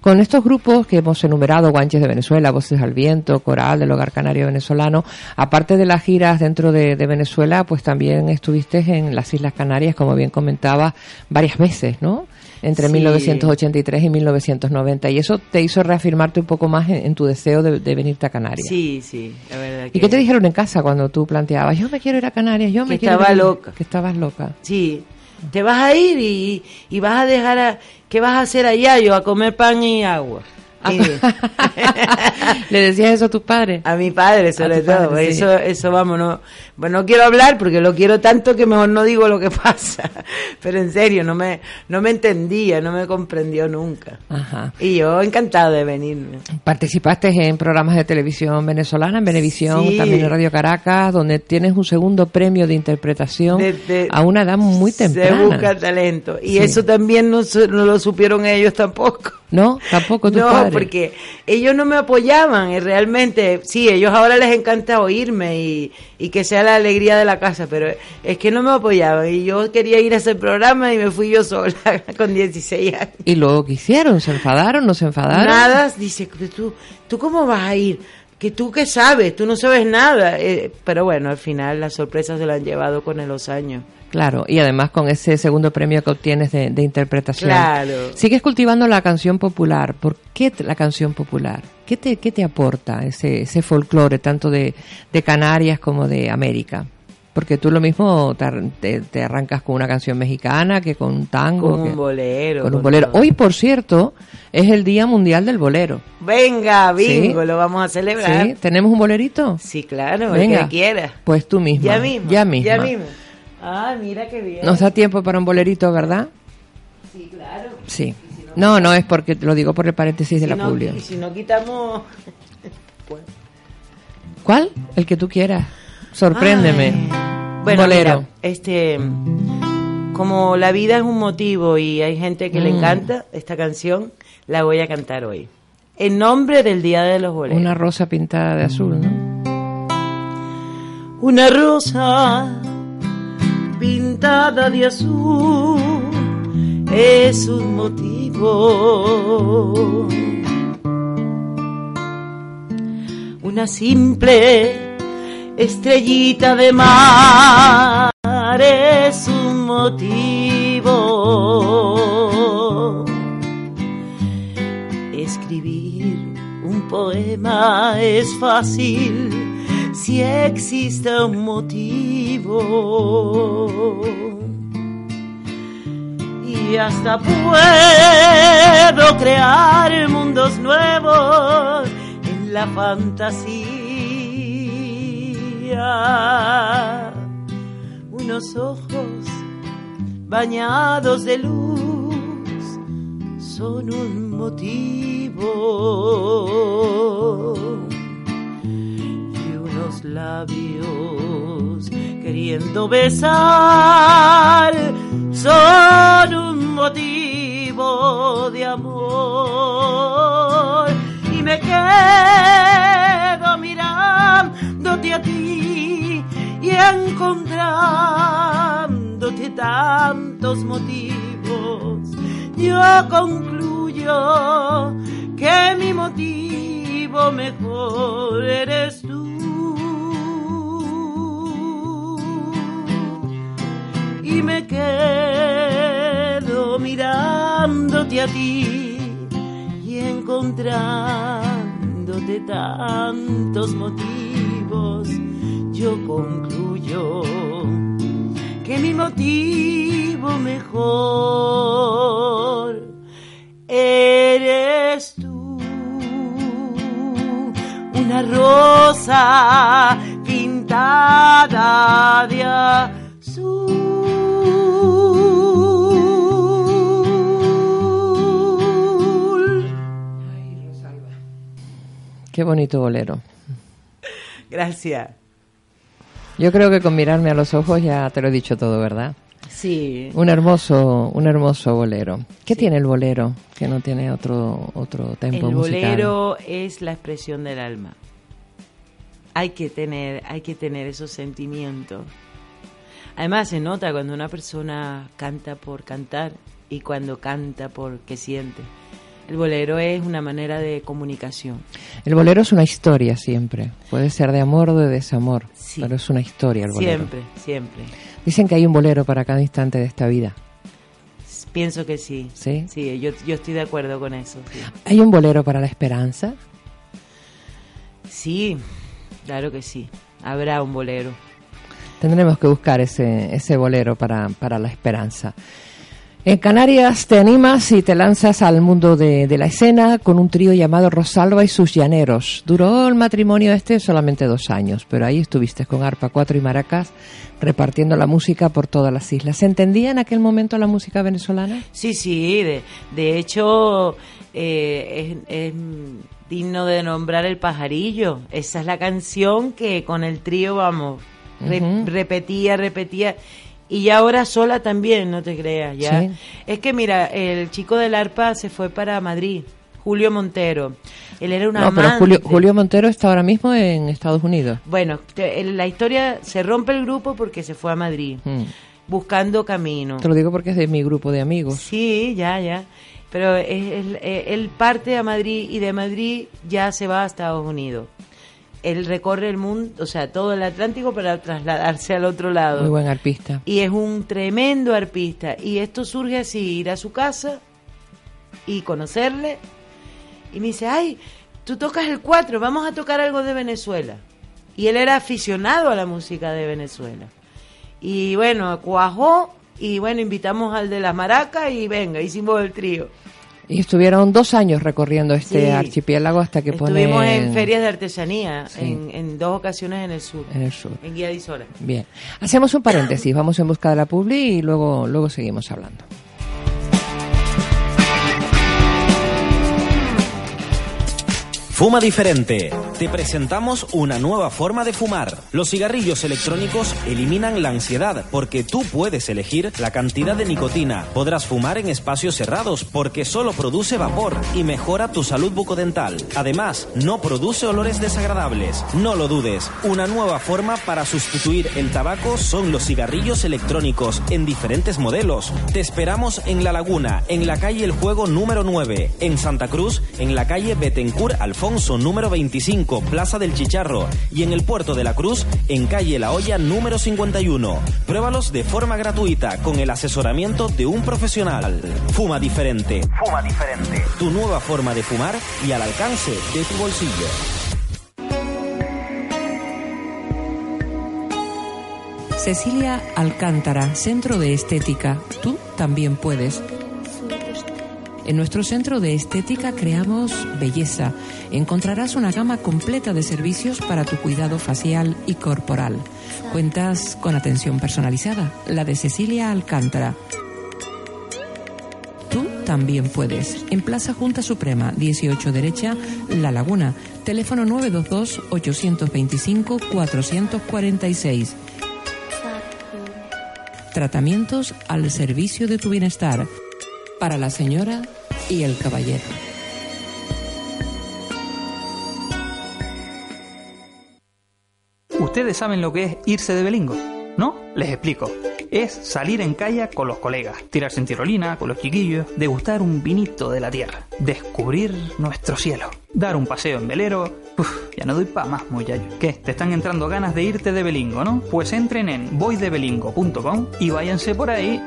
con, estos grupos que hemos enumerado, Guanches de Venezuela, Voces al Viento, Coral del Hogar Canario Venezolano, aparte de las giras dentro de, de Venezuela, pues también estuviste en las Islas Canarias, como bien comentaba, varias veces, ¿no? Entre Sí. 1983 y 1990. Y eso te hizo reafirmarte un poco más en, en tu deseo de, de venirte a Canarias. Sí, sí, la verdad ¿Y que- qué te dijeron en casa cuando tú planteabas, yo me quiero ir a Canarias, yo me Que quiero estaba ir a-"? loca. Que estabas loca. Sí, te vas a ir y, y vas a dejar a... ¿Qué vas a hacer allá? Yo a comer pan y agua. Ah, ¿Le decías eso a tus padres? A mi padre, sobre tu todo. padre, sí. Eso, eso vamos, no, bueno, no quiero hablar porque lo quiero tanto que mejor no digo lo que pasa. Pero en serio, no me, no me entendía, no me comprendió nunca. Ajá. Y yo encantado de venirme. Participaste en programas de televisión venezolana, en Venevisión, Sí. también en Radio Caracas, donde tienes un segundo premio de interpretación a una edad muy Se temprana. busca talento. Y Sí. eso también no, no lo supieron ellos tampoco. No, tampoco tus No, padres. porque ellos no me apoyaban y realmente, sí, ellos ahora les encanta oírme y, y que sea la alegría de la casa, pero es que no me apoyaban y yo quería ir a ese programa y me fui yo sola con 16 años. Y luego, ¿qué hicieron? ¿Se enfadaron? ¿No se enfadaron? Nada, dice, tú, ¿tú cómo vas a ir? Que tú qué sabes, tú no sabes nada. Eh, pero bueno, al final las sorpresas se las han llevado con los años. Claro, y además con ese segundo premio que obtienes de, de interpretación. Claro. Sigues cultivando la canción popular. ¿Por qué la canción popular? ¿Qué te, qué te aporta ese, ese folclore tanto de, de Canarias como de América? Porque tú lo mismo te, te- te arrancas con una canción mexicana que con un tango. Con que- un bolero. con un bolero. todo. Hoy, por cierto, es el Día Mundial del Bolero. Venga, bingo, Sí. lo vamos a celebrar. ¿Sí? ¿Tenemos un bolerito? Sí, claro, Venga. el que quiera. Pues tú misma. Ya mismo. Ya misma. Ya mismo. Ah, mira qué bien. Nos da tiempo para un bolerito, ¿verdad? Sí, claro. Sí. No, no es porque lo digo por el paréntesis de la no, Publio. y si no quitamos... Pues, ¿Cuál? El que tú quieras. Sorpréndeme. Ay. Bueno, Bolero. mira, este... Como la vida es un motivo y hay gente que le Mm. encanta esta canción, la voy a cantar hoy. En nombre del Día de los Boleros. Una rosa pintada de azul, ¿no? Una rosa pintada de azul es un motivo. Una simple estrellita de mar es un motivo. Escribir un poema es fácil si existe un motivo. Y hasta puedo crear mundos nuevos en la fantasía. Unos ojos bañados de luz. Son un motivo y unos labios queriendo besar. Son un motivo de amor. Y me quedo mirándote a ti y encontrándote tantos motivos yo concluyo que mi motivo mejor eres tú. Y me quedo mirándote a ti y encontrándote tantos motivos, yo concluyo que mi motivo mejor eres tú. Una rosa pintada de azul. Qué bonito bolero. Gracias. Yo creo que con mirarme a los ojos ya te lo he dicho todo, ¿verdad? Sí. Un hermoso, un hermoso bolero. ¿Qué tiene el bolero que no tiene otro otro tempo El musical? bolero es la expresión del alma. Hay que tener, hay que tener esos sentimientos. Además se nota cuando una persona canta por cantar y cuando canta porque siente. El bolero es una manera de comunicación. El bolero es una historia siempre. Puede ser de amor o de desamor, pero es una historia el bolero. Siempre, siempre. Dicen que hay un bolero para cada instante de esta vida. Pienso que sí. ¿Sí? Sí, yo, yo estoy de acuerdo con eso. sí. ¿Hay un bolero para la esperanza? Sí, claro que sí. Habrá un bolero. Tendremos que buscar ese, ese bolero para, para la esperanza. En Canarias te animas y te lanzas al mundo de, de la escena con un trío llamado Rosalba y sus llaneros. Duró el matrimonio este solamente dos años, pero ahí estuviste con arpa, cuatro y maracas repartiendo la música por todas las islas. ¿Se entendía en aquel momento la música venezolana? Sí, sí, de, de hecho eh, es, es digno de nombrar El Pajarillo. Esa es la canción que con el trío, vamos, re- repetía, repetía. Y ya ahora sola también, no te creas. ya Sí. Es que mira, el chico del arpa se fue para Madrid, Julio Montero. Él era un no, pero. Julio, Julio Montero está ahora mismo en Estados Unidos. Bueno, te- la historia se rompe el grupo porque se fue a Madrid, Mm. buscando camino. Te lo digo porque es de mi grupo de amigos. Sí, ya, ya. Pero es- eh, él parte a Madrid y de Madrid ya se va a Estados Unidos. Él recorre el mundo, o sea, todo el Atlántico para trasladarse al otro lado. Muy buen arpista. Y es un tremendo arpista. Y esto surge así, ir a su casa y conocerle. Y me dice, ay, tú tocas el cuatro, vamos a tocar algo de Venezuela. Y él era aficionado a la música de Venezuela. Y bueno, cuajó y bueno, invitamos al de las maracas y venga, hicimos el trío. Y estuvieron dos años recorriendo este Sí. archipiélago hasta que Estuvimos ponen... en ferias de artesanía, Sí. en, en dos ocasiones en el sur. En el sur. En Guía de Isora. Bien. Hacemos un paréntesis, vamos en busca de la publi y luego, luego seguimos hablando. Fuma diferente. Te presentamos una nueva forma de fumar. Los cigarrillos electrónicos eliminan la ansiedad porque tú puedes elegir la cantidad de nicotina. Podrás fumar en espacios cerrados porque solo produce vapor y mejora tu salud bucodental. Además, no produce olores desagradables. No lo dudes. Una nueva forma para sustituir el tabaco son los cigarrillos electrónicos en diferentes modelos. Te esperamos en La Laguna, en la calle El Juego número 9, en Santa Cruz, en la calle Betencourt Alfonso número 25, Plaza del Chicharro, y en el Puerto de la Cruz, en calle La Hoya número 51. Pruébalos de forma gratuita con el asesoramiento de un profesional. Fuma diferente. Fuma diferente. Tu nueva forma de fumar y al alcance de tu bolsillo. Cecilia Alcántara, Centro de Estética. Tú también puedes. En nuestro centro de estética creamos belleza. Encontrarás una gama completa de servicios para tu cuidado facial y corporal. Cuentas con atención personalizada, la de Cecilia Alcántara. Tú también puedes. En Plaza Junta Suprema, 18 derecha, La Laguna. Teléfono 922-825-446. Tratamientos al servicio de tu bienestar. Para la señora y el caballero. Ustedes saben lo que es irse de belingo, ¿no? Les explico. Es salir en calle con los colegas, tirarse en tirolina con los chiquillos, degustar un vinito de la tierra, descubrir nuestro cielo, dar un paseo en velero. Uf, ya no doy pa' más, muchachos. ¿Qué? ¿Te están entrando ganas de irte de belingo, no? Pues entren en voydebelingo.com y váyanse por ahí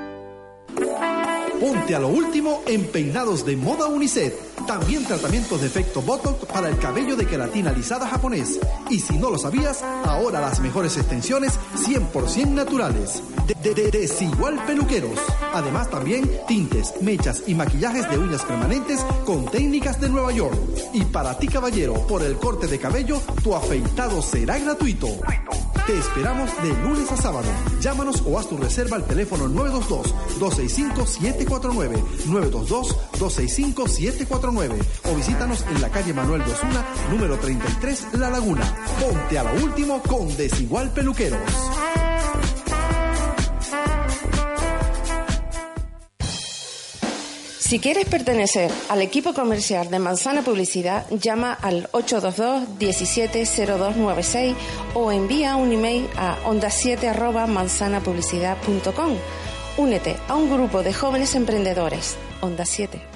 Ponte a lo último en peinados de moda Uniset. También tratamientos de efecto Botox para el cabello de queratina alisada japonés. Y si no lo sabías, ahora las mejores extensiones 100% naturales. De, de- de- Desigual Peluqueros. Además también tintes, mechas y maquillajes de uñas permanentes con técnicas de Nueva York. Y para ti caballero, por el corte de cabello, tu afeitado será gratuito. Te esperamos de lunes a sábado. Llámanos o haz tu reserva al teléfono 922-265-749, 922-265-749 o visítanos en la calle Manuel de Osuna, número 33, La Laguna. Ponte a lo último con Desigual Peluqueros. Si quieres pertenecer al equipo comercial de Manzana Publicidad, llama al 822 170296 o envía un email a onda7 manzanapublicidad.com. Únete a un grupo de jóvenes emprendedores. Onda 7.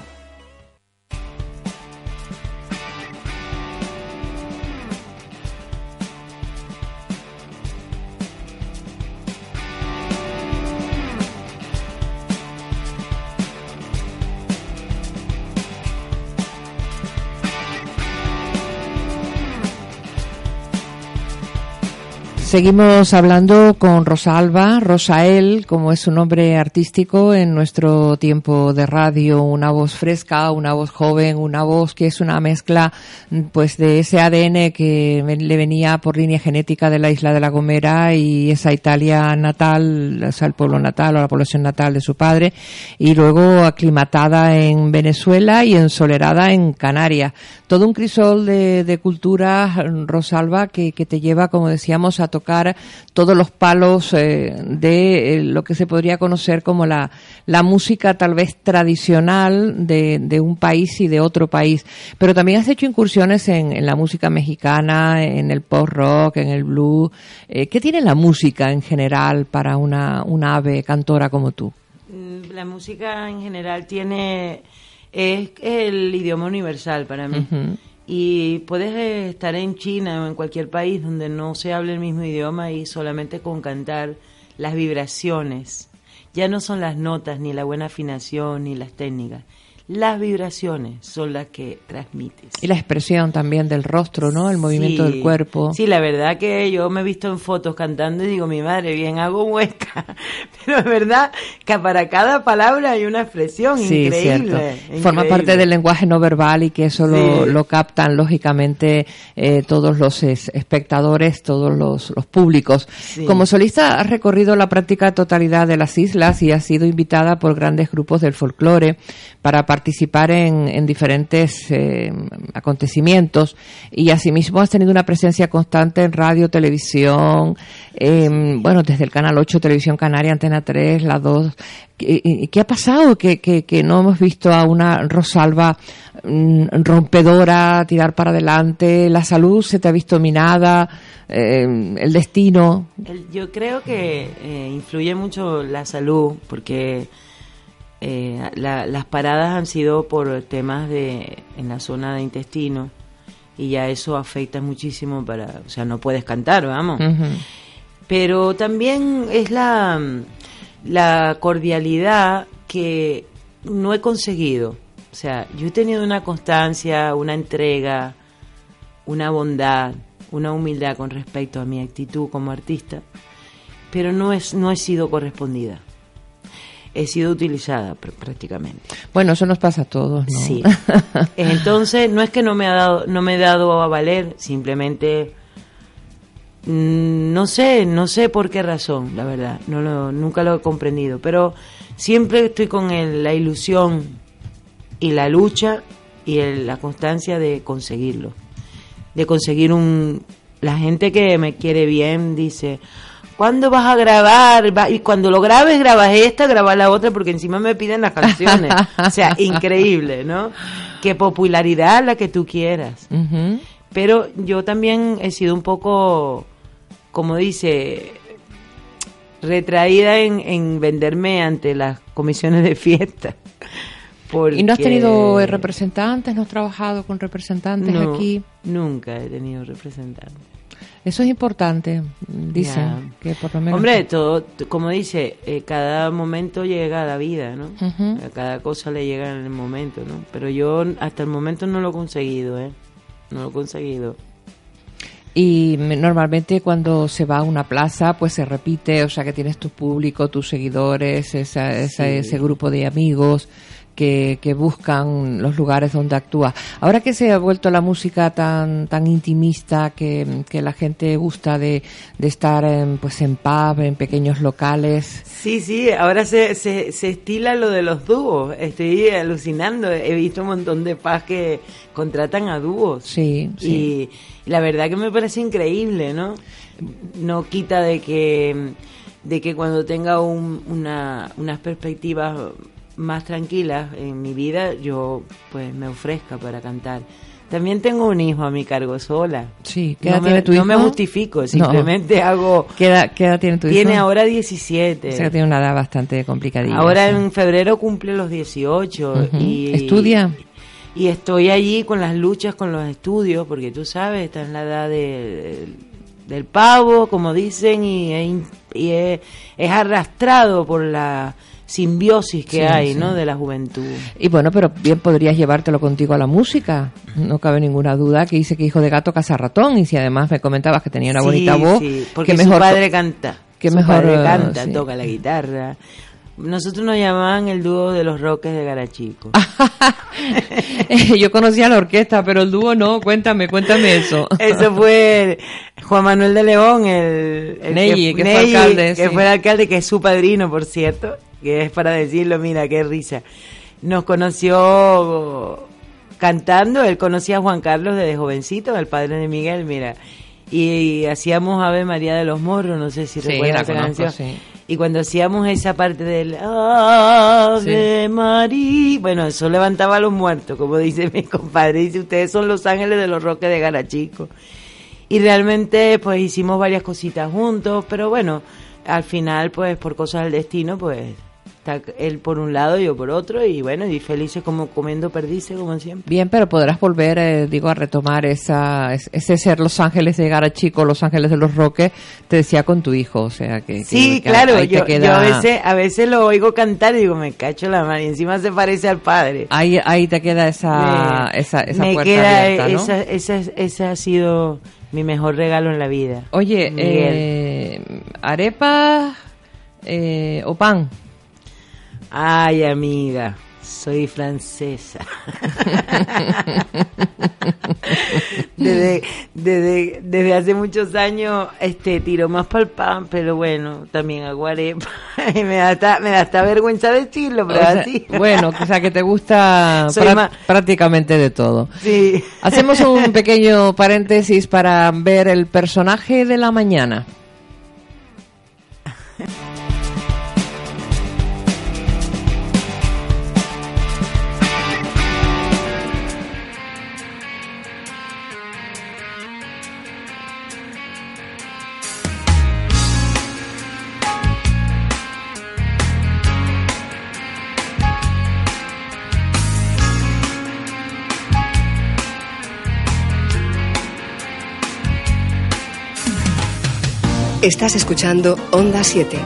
Seguimos hablando con Rosalba, Rosael, como es su nombre artístico en nuestro tiempo de radio, una voz fresca, una voz joven, una voz que es una mezcla pues de ese ADN que le venía por línea genética de la isla de La Gomera y esa Italia natal, o sea, el pueblo natal o la población natal de su padre, y luego aclimatada en Venezuela y ensolerada en Canarias. Todo un crisol de, de cultura, Rosalba, que, que te lleva, como decíamos, a tocar todos los palos eh, de eh, lo que se podría conocer como la, la música tal vez tradicional de, de, un país y de otro país. Pero también has hecho incursiones en, en la música mexicana, en el pop rock, en el blues. Eh, ¿Qué tiene la música en general para una, una ave cantora como tú? Mm, la música en general tiene es el idioma universal para mí. Uh -huh. Y puedes estar en China o en cualquier país donde no se hable el mismo idioma y solamente con cantar las vibraciones. Ya no son las notas, ni la buena afinación, ni las técnicas. Las vibraciones son las que transmites. Y la expresión también del rostro, ¿no? El movimiento Sí. del cuerpo. Sí, la verdad que yo me he visto en fotos cantando y digo, mi madre, bien hago hueca. Pero es verdad que para cada palabra hay una expresión Sí, increíble. cierto. Forma parte del lenguaje no verbal y que eso lo, Sí. lo captan lógicamente eh, todos los es- espectadores, todos los, los públicos. Como solista has recorrido la práctica totalidad de las islas y has sido invitada por grandes grupos del folclore para participar en, en diferentes eh, acontecimientos y asimismo has tenido una presencia constante en radio, televisión, eh, bueno, desde el Canal 8, Televisión Canaria, Antena 3, la 2. ¿Qué, qué ha pasado? Que, que, no hemos visto a una Rosalba mm, rompedora, tirar para adelante, la salud se te ha visto minada, eh, el destino. Yo creo que eh, influye mucho la salud porque eh, la- las paradas han sido por temas de en la zona de intestino y ya eso afecta muchísimo para, o sea, no puedes cantar, vamos. Pero también es la, la cordialidad que no he conseguido. O sea, yo he tenido una constancia, una entrega, una bondad, una humildad con respecto a mi actitud como artista, pero no, es, no he sido correspondida. He sido utilizada pr- prácticamente. Bueno, eso nos pasa a todos, ¿no? Sí. Entonces, no es que no me ha dado, no me he dado a valer, simplemente mm, no sé, no sé por qué razón, la verdad, no lo, nunca lo he comprendido, pero siempre estoy con el- la ilusión y la lucha y el- la constancia de conseguirlo, de conseguir un, la gente que me quiere bien dice, ¿cuándo vas a grabar? Va- Y cuando lo grabes, grabas esta, grabas la otra, porque encima me piden las canciones. o sea, increíble, ¿no? Qué popularidad la que tú quieras. Pero yo también he sido un poco, como dice, retraída en, en venderme ante las comisiones de fiesta. ¿Y no has tenido representantes? ¿No has trabajado con representantes No, aquí? Nunca he tenido representantes. Eso es importante, dicen, Ya. que por lo menos... Hombre, todo, como dice, eh, cada momento llega a la vida, ¿no? A cada cosa le llega en el momento, ¿no? Pero yo hasta el momento no lo he conseguido, ¿eh? No lo he conseguido. Y me- normalmente cuando se va a una plaza, pues se repite, o sea que tienes tu público, tus seguidores, esa, esa- Sí. ese grupo de amigos que, que buscan los lugares donde actúa. Ahora que se ha vuelto la música tan tan intimista, que, que la gente gusta de, de estar en, pues en pub, en pequeños locales, Sí, sí, ahora se, se, se estila lo de los dúos. Estoy alucinando. He visto un montón de paz que contratan a dúos. Sí, sí. Y la verdad que me parece increíble, ¿no? No quita de que, de que cuando tenga un- una, unas perspectivas más tranquilas en mi vida, yo pues me ofrezca para cantar. También tengo un hijo a mi cargo sola. Sí, ¿qué no edad me, tiene tu no hijo? me justifico, simplemente hago... ¿Qué edad, qué edad tiene tu hijo? Tiene ahora 17. O sea, tiene una edad bastante complicadilla. Ahora sí. en febrero cumple los 18 Ujú. y ¿Estudia? Y estoy allí con las luchas con los estudios, porque tú sabes, está en la edad de- del pavo, como dicen, y, y es, es arrastrado por la simbiosis que Sí, hay, sí. ¿no? De la juventud. Y bueno, pero bien podrías llevártelo contigo a la música. No cabe ninguna duda que dice que hijo de gato caza ratón. Y si además me comentabas que tenía una Sí, bonita voz, porque que su mejor padre canta. que su mejor, padre eh, canta, toca la guitarra. Nosotros nos llamaban el dúo de los roques de Garachico. Yo conocía la orquesta, pero el dúo no. Cuéntame, cuéntame eso. Eso fue Juan Manuel de León, el, el que fue alcalde, que sí. fue el alcalde, que es su padrino, por cierto, que es para decirlo, mira, qué risa. Nos conoció cantando, él conocía a Juan Carlos desde jovencito, el padre de Miguel, mira. Y, hacíamos Ave María de los Morros, no sé si Sí, recuerdas esa conozco, canción. sí. Y cuando hacíamos esa parte del Ave María, bueno, eso levantaba a los muertos, como dice mi compadre. Dice, ustedes son los ángeles de los roques de Garachico. Y realmente, pues hicimos varias cositas juntos, pero bueno, al final, pues por cosas del destino, pues está él por un lado, yo por otro, y bueno, y felices como comiendo perdices, como siempre. Bien, pero podrás volver, eh, digo, a retomar esa, es- ese ser Los Ángeles de Garachico, Los Ángeles de los Roques, te decía con tu hijo, o sea que... Sí, que claro, yo, queda- yo a veces a veces lo oigo cantar y digo, me cacho la mano, y encima se parece al padre. Ahí, ahí te queda esa, Me- esa, esa me puerta queda abierta, ¿no? esa, esa, ese ha sido mi mejor regalo en la vida. Oye, eh, arepa eh, o pan. Ay, amiga, soy francesa. desde, desde, desde hace muchos años este tiro más para el pan, pero bueno, también hago arepa. y me da hasta, me da hasta vergüenza decirlo, pero O sea, así. bueno, o sea que te gusta ma- prácticamente de todo. Sí. Hacemos un pequeño paréntesis para ver el personaje de la mañana. Estás escuchando Onda 7.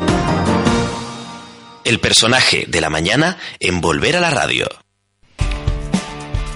El personaje de la mañana en Volver a la Radio.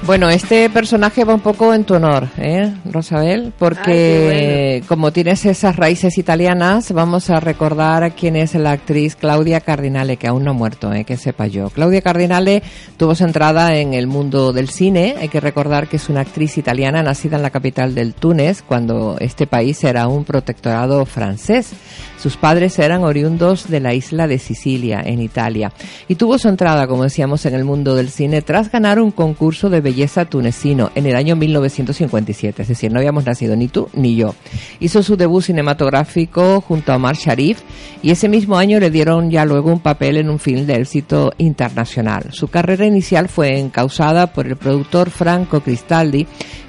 Bueno, este personaje va un poco en tu honor, ¿eh, Rosabel? Porque como tienes esas raíces italianas, vamos a recordar quién es la actriz Claudia Cardinale, que aún no ha muerto, ¿eh? que sepa yo. Claudia Cardinale tuvo su entrada en el mundo del cine. Hay que recordar que es una actriz italiana nacida en la capital del Túnez, cuando este país era un protectorado francés. Sus padres eran oriundos de la isla de Sicilia, en Italia. Y tuvo su entrada, como decíamos, en el mundo del cine tras ganar un concurso de belleza tunecino en el año 1957. Es decir, no habíamos nacido ni tú ni yo. Hizo su debut cinematográfico junto a Omar Sharif y ese mismo año le dieron ya luego un papel en un film de éxito internacional. Su carrera inicial fue encausada por el productor Franco Cristaldi,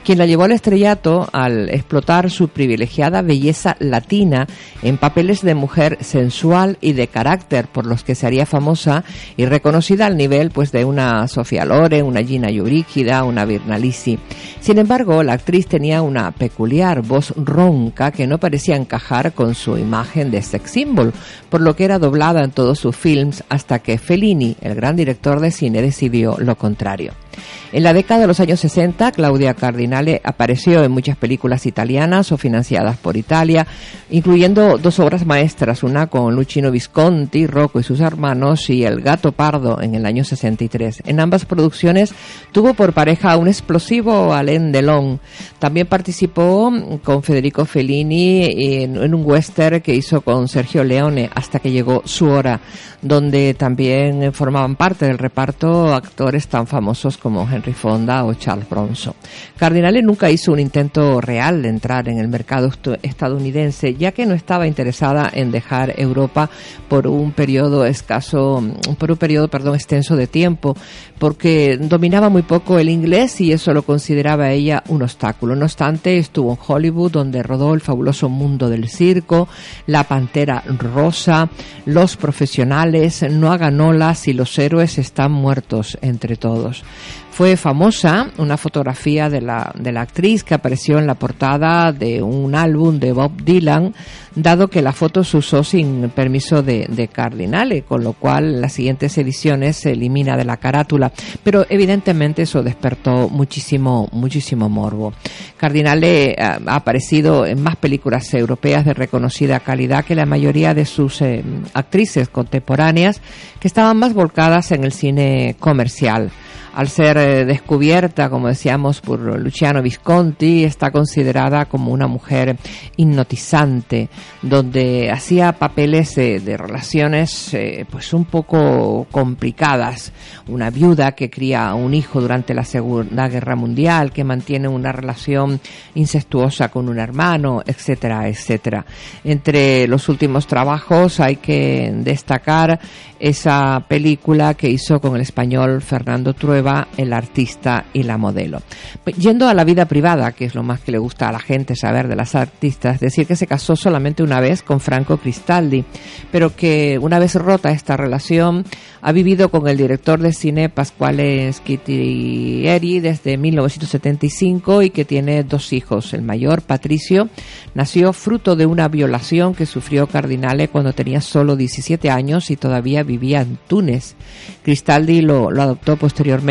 quien la llevó al estrellato al explotar su privilegiada belleza latina en papeles de mujer sensual y de carácter, por los que se haría famosa y reconocida al nivel pues de una Sofía Loren, una Gina Yurigida, una Virnalisi. Sin embargo, la actriz tenía una peculiar voz ronca que no parecía encajar con su imagen de sex symbol, por lo que era doblada en todos sus films hasta que Fellini, el gran director de cine, decidió lo contrario. En la década de los años 60, Claudia Cardinale apareció en muchas películas italianas o financiadas por Italia, incluyendo dos obras maestras, una con Luchino Visconti, Rocco y sus hermanos, y El gato pardo en el año 63. En ambas producciones tuvo por pareja un explosivo Alain Delon. También participó con Federico Fellini en, en un western que hizo con Sergio Leone hasta que llegó su hora, donde también formaban parte del reparto actores tan famosos como como Henry Fonda o Charles Bronson. Cardinale nunca hizo un intento real de entrar en el mercado estadounidense, ya que no estaba interesada en dejar Europa por un periodo escaso, por un periodo, perdón, extenso de tiempo, porque dominaba muy poco el inglés y eso lo consideraba ella un obstáculo. No obstante, estuvo en Hollywood, donde rodó el fabuloso mundo del circo, La Pantera Rosa, Los Profesionales, No hagan olas y Los héroes están muertos, entre todos. Fue famosa una fotografía de la, de la actriz que apareció en la portada de un álbum de Bob Dylan, dado que la foto se usó sin permiso de, Cardinale, con lo cual las siguientes ediciones se elimina de la carátula. Pero evidentemente eso despertó muchísimo, muchísimo morbo. Cardinale eh, ha aparecido en más películas europeas de reconocida calidad que la mayoría de sus eh, actrices contemporáneas, que estaban más volcadas en el cine comercial al ser eh, descubierta, como decíamos, por Luciano Visconti, está considerada como una mujer hipnotizante, donde hacía papeles de relaciones eh, pues un poco complicadas. Una viuda que cría a un hijo durante la Segunda Guerra Mundial, que mantiene una relación incestuosa con un hermano, etcétera, etcétera. Entre los últimos trabajos hay que destacar esa película que hizo con el español Fernando Trueba, el artista y la modelo. Yendo a la vida privada, que es lo más que le gusta a la gente saber de las artistas, decir que se casó solamente una vez con Franco Cristaldi, pero que una vez rota esta relación, ha vivido con el director de cine Pasquale Schittieri desde 1975 y que tiene dos hijos. El mayor, Patricio, nació fruto de una violación que sufrió Cardinale cuando tenía solo 17 años y todavía vivía en Túnez. Cristaldi lo, lo adoptó posteriormente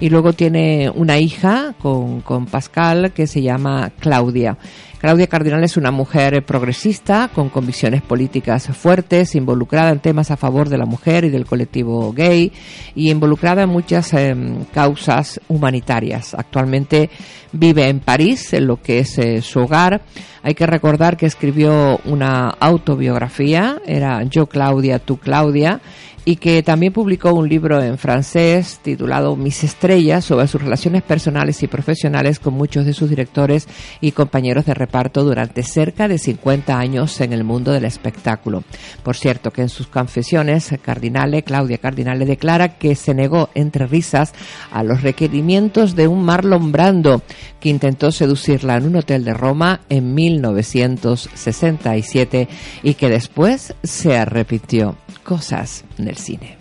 y luego tiene una hija con, con Pascal que se llama Claudia. Claudia Cardinal es una mujer progresista, con convicciones políticas fuertes, involucrada en temas a favor de la mujer y del colectivo gay y involucrada en muchas em, causas humanitarias. Actualmente vive en París, en lo que es eh, su hogar. Hay que recordar que escribió una autobiografía, era Yo Claudia, tú Claudia, y que también publicó un libro en francés titulado Mis estrellas sobre sus relaciones personales y profesionales con muchos de sus directores y compañeros de reparto durante cerca de 50 años en el mundo del espectáculo. Por cierto, que en sus confesiones, Cardinale, Claudia Cardinale declara que se negó entre risas a los requerimientos de un Marlon Brando que intentó seducirla en un hotel de Roma en 1967 y que después se arrepintió. Cosas del cine.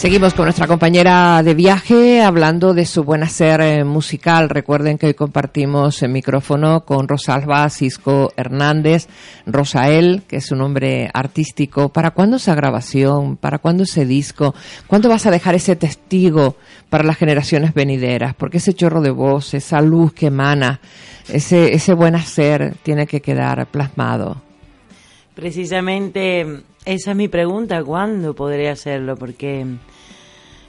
Seguimos con nuestra compañera de viaje hablando de su buen hacer eh, musical. Recuerden que hoy compartimos el micrófono con Rosalba Cisco Hernández, Rosael, que es su nombre artístico. ¿Para cuándo esa grabación? ¿Para cuándo ese disco? ¿Cuándo vas a dejar ese testigo para las generaciones venideras? Porque ese chorro de voz, esa luz que emana, ese, ese buen hacer tiene que quedar plasmado. Precisamente esa es mi pregunta, ¿cuándo podré hacerlo? Porque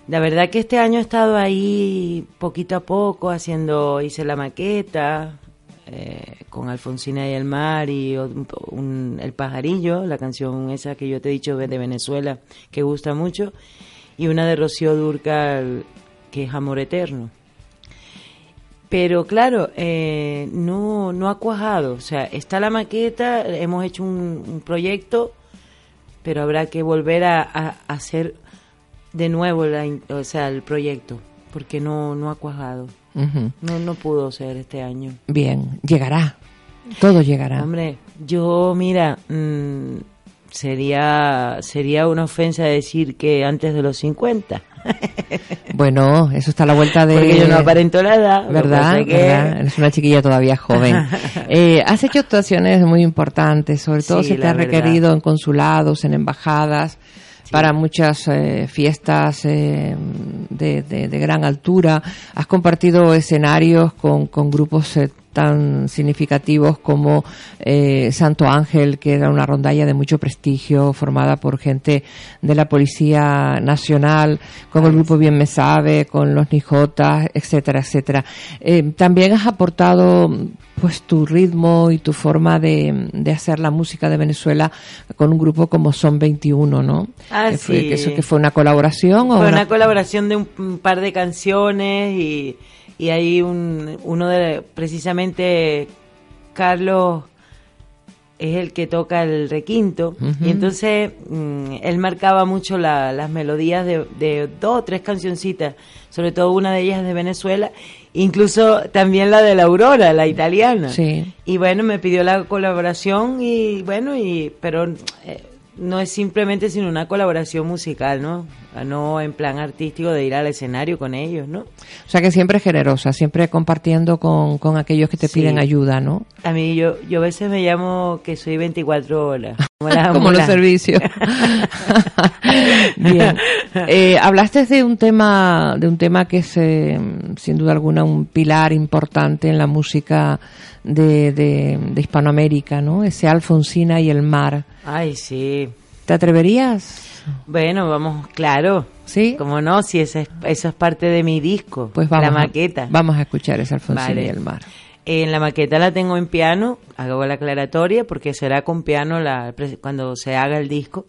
la verdad que este año he estado ahí poquito a poco haciendo, hice la maqueta eh, con Alfonsina y el mar y El pajarillo, la canción esa que yo te he dicho de Venezuela que gusta mucho, y una de Rocío Durcal que es Amor Eterno. Pero claro, eh, no, no ha cuajado. O sea, está la maqueta, hemos hecho un, proyecto, pero habrá que volver a, a hacer de nuevo la, o sea, el proyecto, porque no, no ha cuajado. no, no pudo ser este año. Bien, llegará. Todo llegará. Hombre, yo, mira, mm, sería, sería una ofensa decir que antes de los 50. Bueno, eso está a la vuelta de... Porque yo no aparento la edad. ¿Verdad? Eres una chiquilla todavía joven. eh, has hecho actuaciones muy importantes, sobre todo se te ha requerido en consulados, en embajadas para muchas eh, fiestas eh, de, de, gran altura. Has compartido escenarios con, con grupos eh, tan significativos como eh, Santo Ángel, que era una rondalla de mucho prestigio, formada por gente de la Policía Nacional, con el grupo Bien Me Sabe, con los Nijotas, etcétera, etcétera. Eh, también has aportado pues tu ritmo y tu forma de, de, hacer la música de Venezuela con un grupo como Son 21, ¿no? Ah, que sí. Fue, que eso que fue una colaboración o Fue una... una colaboración de un par de canciones y, y ahí un, uno de precisamente Carlos es el que toca el requinto y entonces mm, él marcaba mucho la- las melodías de, de dos o tres cancioncitas, sobre todo una de ellas de Venezuela, incluso también la de la Aurora, la italiana. Sí. Y bueno, me pidió la colaboración y bueno, y pero eh, no es simplemente sino una colaboración musical, ¿no? Ah, No en plan artístico de ir al escenario con ellos, ¿no? O sea que siempre generosa, siempre compartiendo con, con aquellos que te Sí. piden ayuda, ¿no? A mí yo yo a veces me llamo que soy 24 horas. Como, la Como los ambulancia. servicios. Bien. Eh, hablaste de un tema, de un tema que es, eh, sin duda alguna, un pilar importante en la música de, de, de Hispanoamérica, ¿no? Ese Alfonsina y el mar. Ay, sí. ¿Te atreverías? Bueno, vamos, claro. ¿Sí? Como no, si ese es- eso es parte de mi disco, Pues vamos, la a- maqueta. vamos a escuchar ese Alfonsina Vale. y el mar. En la maqueta la tengo en piano, hago la aclaratoria porque será con piano la, cuando se haga el disco,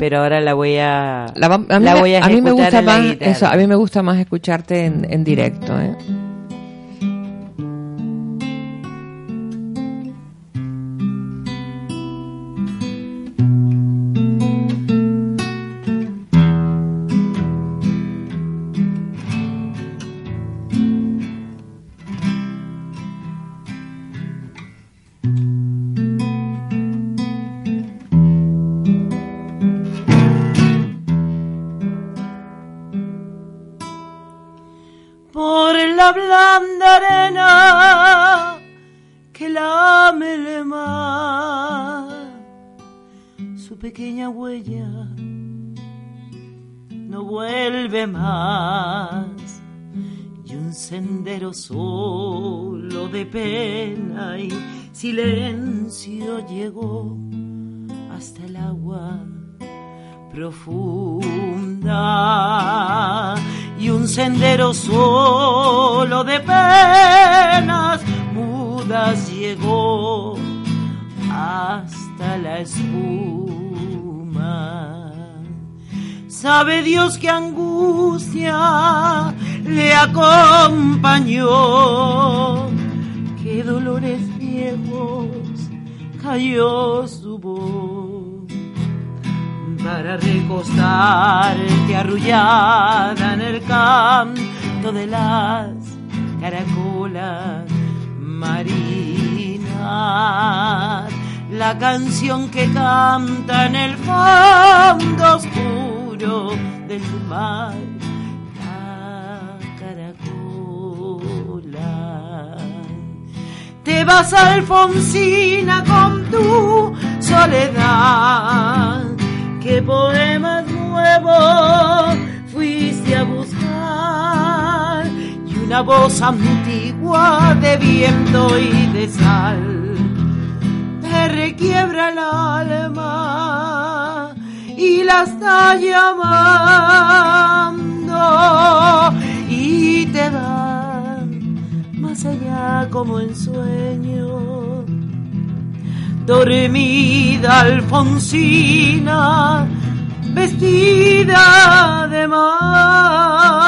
pero ahora la voy a La va- a, mí, la voy a a mí me gusta más eso, a mí me gusta más escucharte en, en directo, ¿eh? Solo de pena y silencio llegó hasta el agua profunda y un sendero solo de penas mudas llegó hasta la espuma. Sabe Dios que angustia le acompañó, qué dolores viejos cayó su voz para recostarte arrullada en el canto de las caracolas marinas. La canción que canta en el fondo oscuro del mar. Te vas Alfonsina con tu soledad. Qué poemas nuevos fuiste a buscar y una voz antigua de viento y de sal te requiebra el alma y la está llamando y te da allá como en sueño dormida Alfonsina, vestida de mar.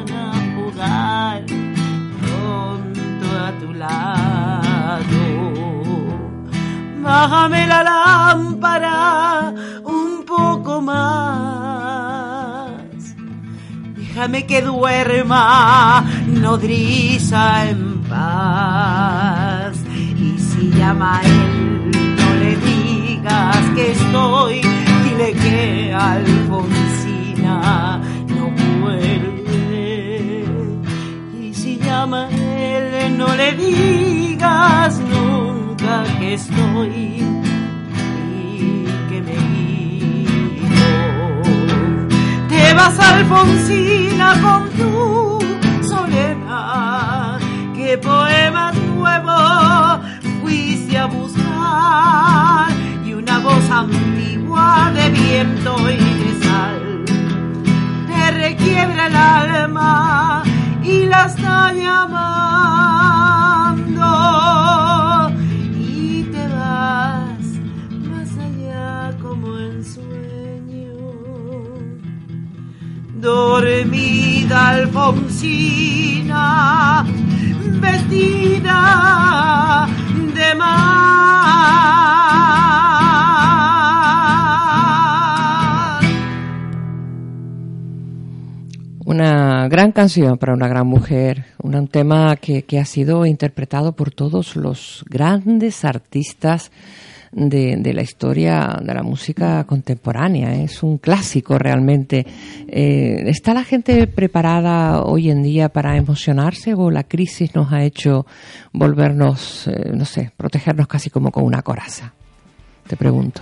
lado. Bájame la lámpara un poco más. Déjame que duerma nodriza en paz. Y si llama a él, no le digas que estoy. Dile que Alfonsina no le digas nunca que estoy. Y que me te vas Alfonsina con tu soledad. ¿Qué poema nuevo fuiste a buscar? Y una voz antigua de viento y de sal te requiebra el alma y la está llamando. Dormida Alfonsina, vestida de mar. Una gran canción para una gran mujer, un tema que, que ha sido interpretado por todos los grandes artistas de, de, la historia de la música contemporánea. ¿eh? Es un clásico realmente. Eh, ¿Está la gente preparada hoy en día para emocionarse o la crisis nos ha hecho volvernos, eh, no sé, protegernos casi como con una coraza? Te pregunto.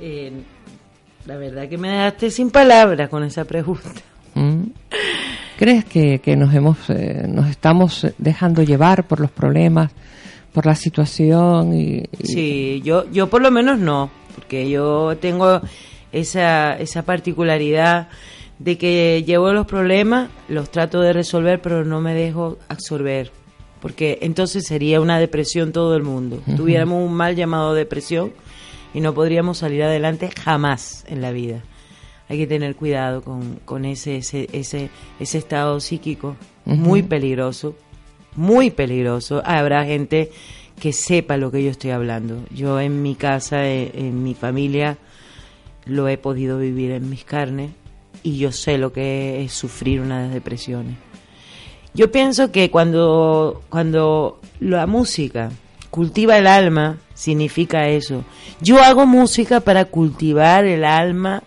Eh, la verdad que me dejaste sin palabras con esa pregunta. ¿Mm? ¿Crees que, que nos hemos, nos estamos dejando llevar por los problemas? Por la situación y, y, sí yo yo por lo menos no porque yo tengo esa esa particularidad de que llevo los problemas los trato de resolver pero no me dejo absorber porque entonces sería una depresión todo el mundo uh -huh. tuviéramos un mal llamado depresión y no podríamos salir adelante jamás en la vida hay que tener cuidado con, con ese, ese ese ese estado psíquico uh -huh. muy peligroso muy peligroso. Habrá gente que sepa lo que yo estoy hablando. Yo en mi casa, en mi familia, lo he podido vivir en mis carnes y yo sé lo que es sufrir unas depresiones. Yo pienso que cuando, cuando la música cultiva el alma, significa eso. Yo hago música para cultivar el alma,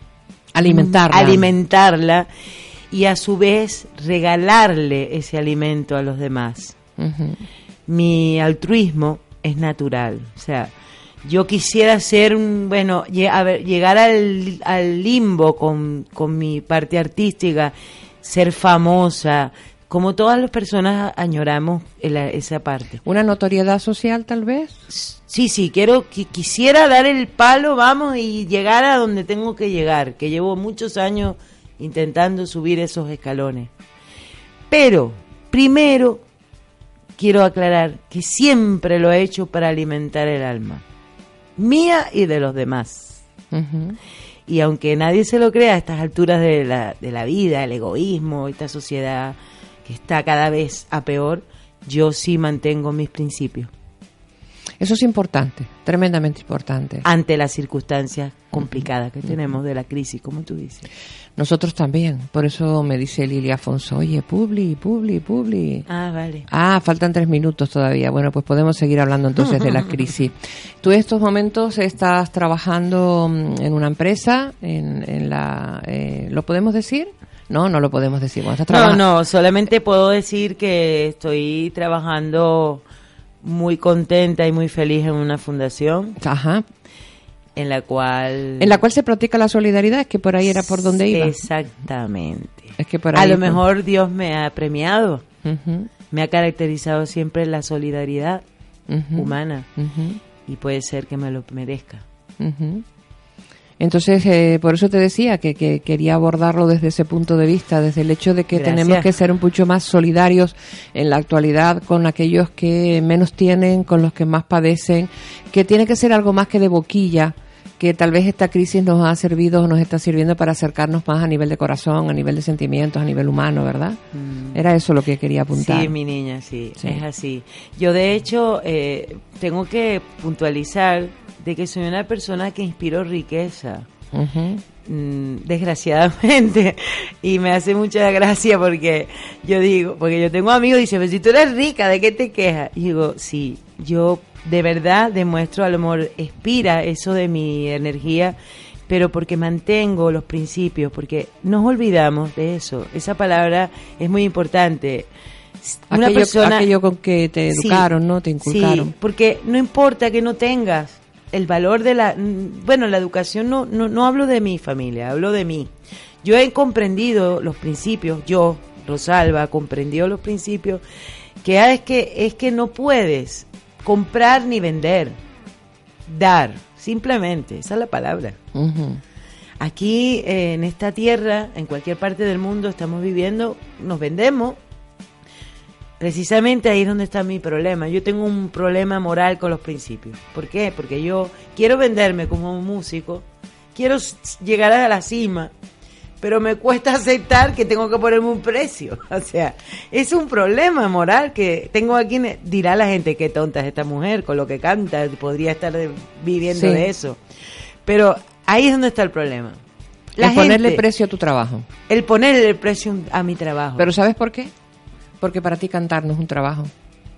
alimentarla. alimentarla y a su vez regalarle ese alimento a los demás. Uh -huh. Mi altruismo es natural, o sea, yo quisiera ser un, bueno, a ver, llegar al, al limbo con, con, mi parte artística, ser famosa, como todas las personas añoramos esa parte. ¿Una notoriedad social tal vez? Sí, sí, quiero, quisiera dar el palo, vamos, y llegar a donde tengo que llegar, que llevo muchos años intentando subir esos escalones. Pero, primero, quiero aclarar que siempre lo he hecho para alimentar el alma, mía y de los demás. Uh -huh. Y aunque nadie se lo crea a estas alturas de la, de la vida, el egoísmo, esta sociedad que está cada vez a peor, yo sí mantengo mis principios. Eso es importante, tremendamente importante. Ante las circunstancias complicadas que tenemos de la crisis, como tú dices. Nosotros también, por eso me dice Lilia Afonso, oye, Publi, Publi, Publi. Ah, vale. Ah, faltan tres minutos todavía. Bueno, pues podemos seguir hablando entonces de la crisis. Tú en estos momentos estás trabajando mm, en una empresa, en, en la... Eh, ¿Lo podemos decir? No, no lo podemos decir. Bueno, no, no, solamente puedo decir que estoy trabajando muy contenta y muy feliz en una fundación. Ajá. En la cual. En la cual se practica la solidaridad, es que por ahí era por donde iba. Exactamente. Es que por ahí. A lo mejor Dios me ha premiado. Uh -huh. Me ha caracterizado siempre la solidaridad uh -huh. humana. Uh -huh. Y puede ser que me lo merezca. Entonces, eh, por eso te decía que, que, quería abordarlo desde ese punto de vista, desde el hecho de que tenemos que ser un mucho más solidarios en la actualidad con aquellos que menos tienen, con los que más padecen, que tiene que ser algo más que de boquilla, que tal vez esta crisis nos ha servido o nos está sirviendo para acercarnos más a nivel de corazón, a nivel de sentimientos, a nivel humano, ¿verdad? Mm. Era eso lo que quería apuntar. Sí, mi niña, sí, es así. Yo de hecho eh, tengo que puntualizar de que soy una persona que inspiro riqueza. Mm, desgraciadamente y me hace mucha gracia porque yo digo porque yo tengo amigos y dicen pero si tú eres rica de qué te quejas y digo sí yo de verdad demuestro al amor expira eso de mi energía pero porque mantengo los principios porque nos olvidamos de eso. Esa palabra es muy importante. Una aquello, persona aquello con que te educaron no te inculcaron. sí, porque no importa que no tengas el valor de la... Bueno, la educación no, no, no hablo de mi familia, hablo de mí. Yo he comprendido los principios, yo, Rosalba, comprendió los principios, que es que, es que no puedes comprar ni vender, dar, simplemente, esa es la palabra. Aquí eh, en esta tierra, en cualquier parte del mundo, estamos viviendo, nos vendemos Precisamente ahí es donde está mi problema. Yo tengo un problema moral con los principios. ¿Por qué? Porque yo quiero venderme como un músico, quiero llegar a la cima, pero me cuesta aceptar que tengo que ponerme un precio. O sea, es un problema moral que tengo aquí. Dirá la gente qué tonta es esta mujer con lo que canta, podría estar viviendo de eso. Pero ahí es donde está el problema. el ponerle precio a tu trabajo. El ponerle precio a mi trabajo. Pero ¿sabes por qué? porque para ti cantar no es un trabajo.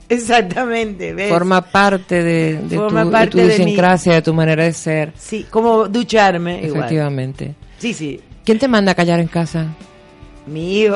Exactamente, Forma parte de, de tu, de tu idiosincrasia, de, tu manera de ser. Sí, como ducharme. Efectivamente. Sí, sí. ¿Quién te manda a callar en casa? Mi hijo.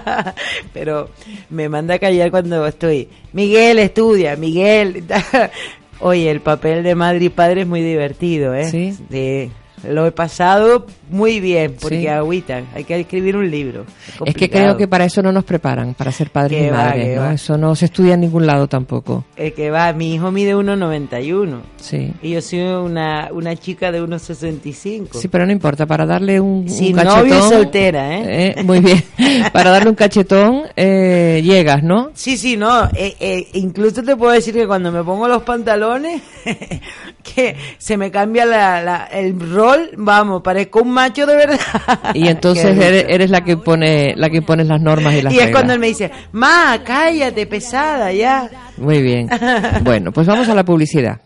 Pero me manda a callar cuando estoy. Miguel estudia, Miguel. Oye, el papel de madre y padre es muy divertido, ¿eh? Sí. De, lo he pasado muy bien, porque agüita, hay que escribir un libro. Es, que creo que para eso no nos preparan, para ser padres y madres, ¿no? Eso no se estudia en ningún lado tampoco. Es que va, mi hijo mide 1,91. Sí. Y yo soy una, una chica de 1,65. Sí, pero no importa, para darle un, Sin novio y soltera, ¿eh? ¿eh? Muy bien. para darle un cachetón, eh, llegas, ¿no? Sí, sí, no. Eh, eh, incluso te puedo decir que cuando me pongo los pantalones, que se me cambia la, el rol, vamos, parezco un macho de verdad. Y entonces eres, la que pone la que pones las normas y las Y es cuando él me dice, "Ma, cállate, pesada, ya." Muy bien. Bueno, pues vamos a la publicidad.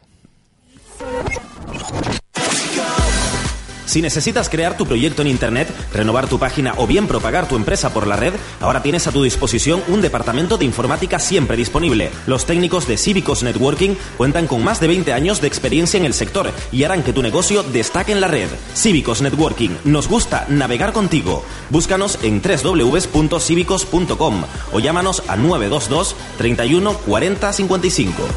Si necesitas crear tu proyecto en Internet, renovar tu página o bien propagar tu empresa por la red, ahora tienes a tu disposición un departamento de informática siempre disponible. Los técnicos de Cívicos Networking cuentan con más de 20 años de experiencia en el sector y harán que tu negocio destaque en la red. Cívicos Networking, nos gusta navegar contigo. Búscanos en www.cívicos.com o llámanos a 922 31 40 55.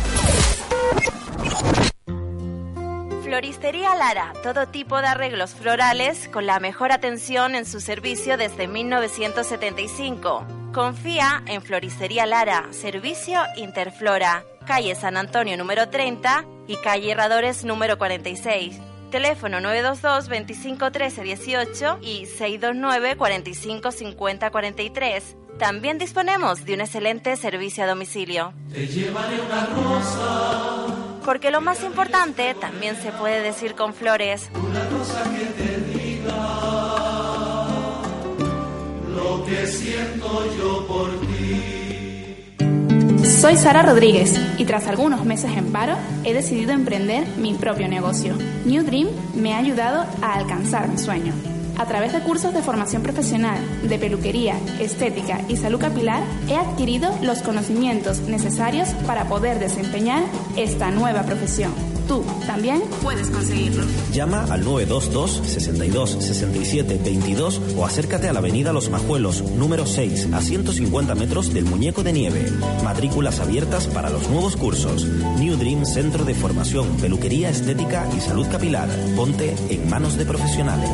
Floristería Lara, todo tipo de arreglos florales con la mejor atención en su servicio desde 1975. Confía en Floristería Lara, servicio Interflora, calle San Antonio número 30 y calle Herradores número 46. Teléfono 922 25 13 18 y 629 45 50 43. También disponemos de un excelente servicio a domicilio. Te llevaré una rosa porque lo más importante también se puede decir con flores. Una cosa que te diga lo que siento yo por ti. Soy Sara Rodríguez y tras algunos meses en paro he decidido emprender mi propio negocio. New Dream me ha ayudado a alcanzar mi sueño. A través de cursos de formación profesional, de peluquería, estética y salud capilar, he adquirido los conocimientos necesarios para poder desempeñar esta nueva profesión. Tú también puedes conseguirlo. Llama al 922 62 67 22 o acércate a la avenida Los Majuelos, número 6, a 150 metros del Muñeco de Nieve. Matrículas abiertas para los nuevos cursos. New Dream Centro de Formación, Peluquería Estética y Salud Capilar. Ponte en manos de profesionales.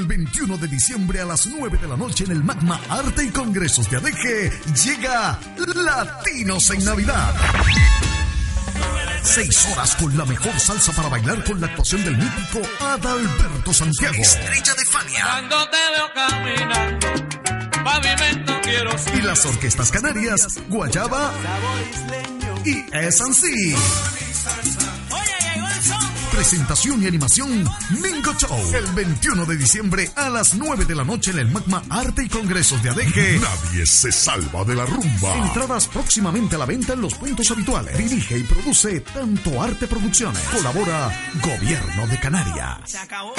El 21 de diciembre a las 9 de la noche en el Magma Arte y Congresos de Adeje llega Latinos en Navidad. Seis horas con la mejor salsa para bailar con la actuación del mítico Adalberto Santiago. Estrella de Fania. Cuando te veo caminando, pavimento quiero Y las orquestas canarias, Guayaba y S&C. Presentación y animación Mingo Show. El 21 de diciembre a las 9 de la noche en el Magma Arte y Congresos de Adeje. Nadie se salva de la rumba. Entradas próximamente a la venta en los puntos habituales. Dirige y produce Tanto Arte Producciones. Colabora Gobierno de Canarias. Se acabó.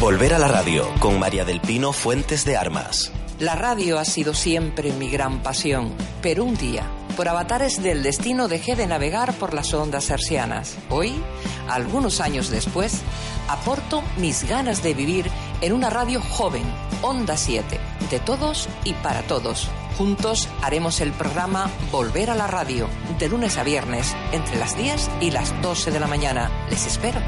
Volver a la radio con María del Pino Fuentes de Armas. La radio ha sido siempre mi gran pasión, pero un día, por avatares del destino, dejé de navegar por las ondas hercianas. Hoy, algunos años después, aporto mis ganas de vivir en una radio joven, Onda 7, de todos y para todos. Juntos haremos el programa Volver a la radio, de lunes a viernes, entre las 10 y las 12 de la mañana. Les espero.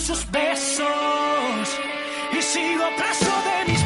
Sus besos. Y sigo preso de mis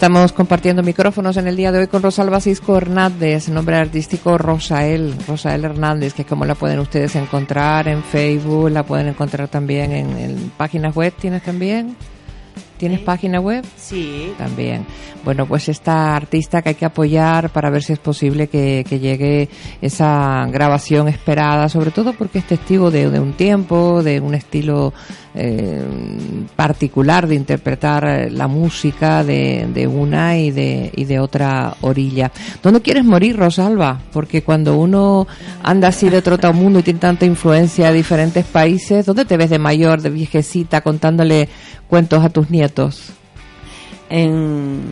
Estamos compartiendo micrófonos en el día de hoy con Rosalba Cisco Hernández, nombre artístico Rosael, Rosael Hernández, que como la pueden ustedes encontrar en Facebook, la pueden encontrar también en páginas web, ¿tienes también? ¿Tienes página web? Sí. También. Bueno, pues esta artista que hay que apoyar para ver si es posible que, que llegue esa grabación esperada, sobre todo porque es testigo de, de un tiempo, de un estilo eh, particular de interpretar eh, la música de, de una y de, y de otra orilla. ¿Dónde quieres morir, Rosalba? Porque cuando uno anda así de otro mundo y tiene tanta influencia de diferentes países, ¿dónde te ves de mayor, de viejecita, contándole cuentos a tus nietos? En.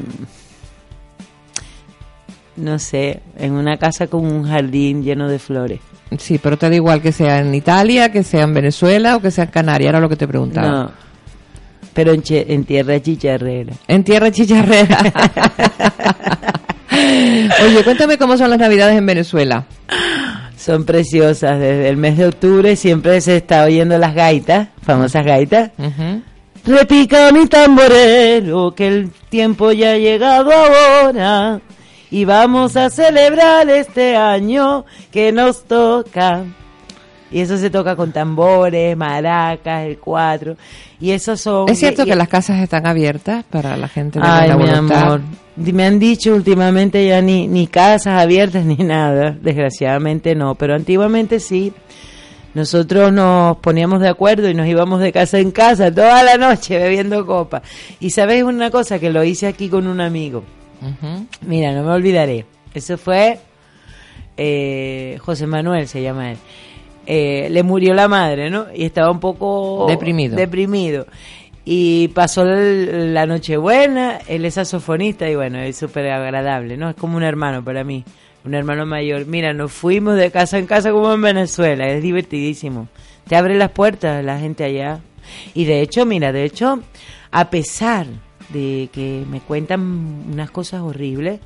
No sé, en una casa con un jardín lleno de flores. Sí, pero te da igual que sea en Italia, que sea en Venezuela o que sea en Canarias, era lo que te preguntaba. No. Pero en, che- en tierra chicharrera. En tierra chicharrera. Oye, cuéntame cómo son las navidades en Venezuela. Son preciosas. Desde el mes de octubre siempre se está oyendo las gaitas, famosas gaitas. Repica mi tamborero, que el tiempo ya ha llegado ahora. Y vamos a celebrar este año que nos toca. Y eso se toca con tambores, maracas, el cuatro. Y esos son... ¿Es cierto y- que las casas están abiertas para la gente de Ay, mi voluntad? amor. Me han dicho últimamente ya ni, ni casas abiertas ni nada. Desgraciadamente no, pero antiguamente sí. Nosotros nos poníamos de acuerdo y nos íbamos de casa en casa toda la noche bebiendo copa. Y sabes una cosa que lo hice aquí con un amigo. Mira, no me olvidaré. Eso fue eh, José Manuel, se llama él. Eh, le murió la madre, ¿no? Y estaba un poco Deprimido. deprimido. Y pasó la Nochebuena, él es saxofonista y bueno, es súper agradable, ¿no? Es como un hermano para mí, un hermano mayor. Mira, nos fuimos de casa en casa como en Venezuela, es divertidísimo. Te abre las puertas la gente allá. Y de hecho, mira, de hecho, a pesar de que me cuentan unas cosas horribles,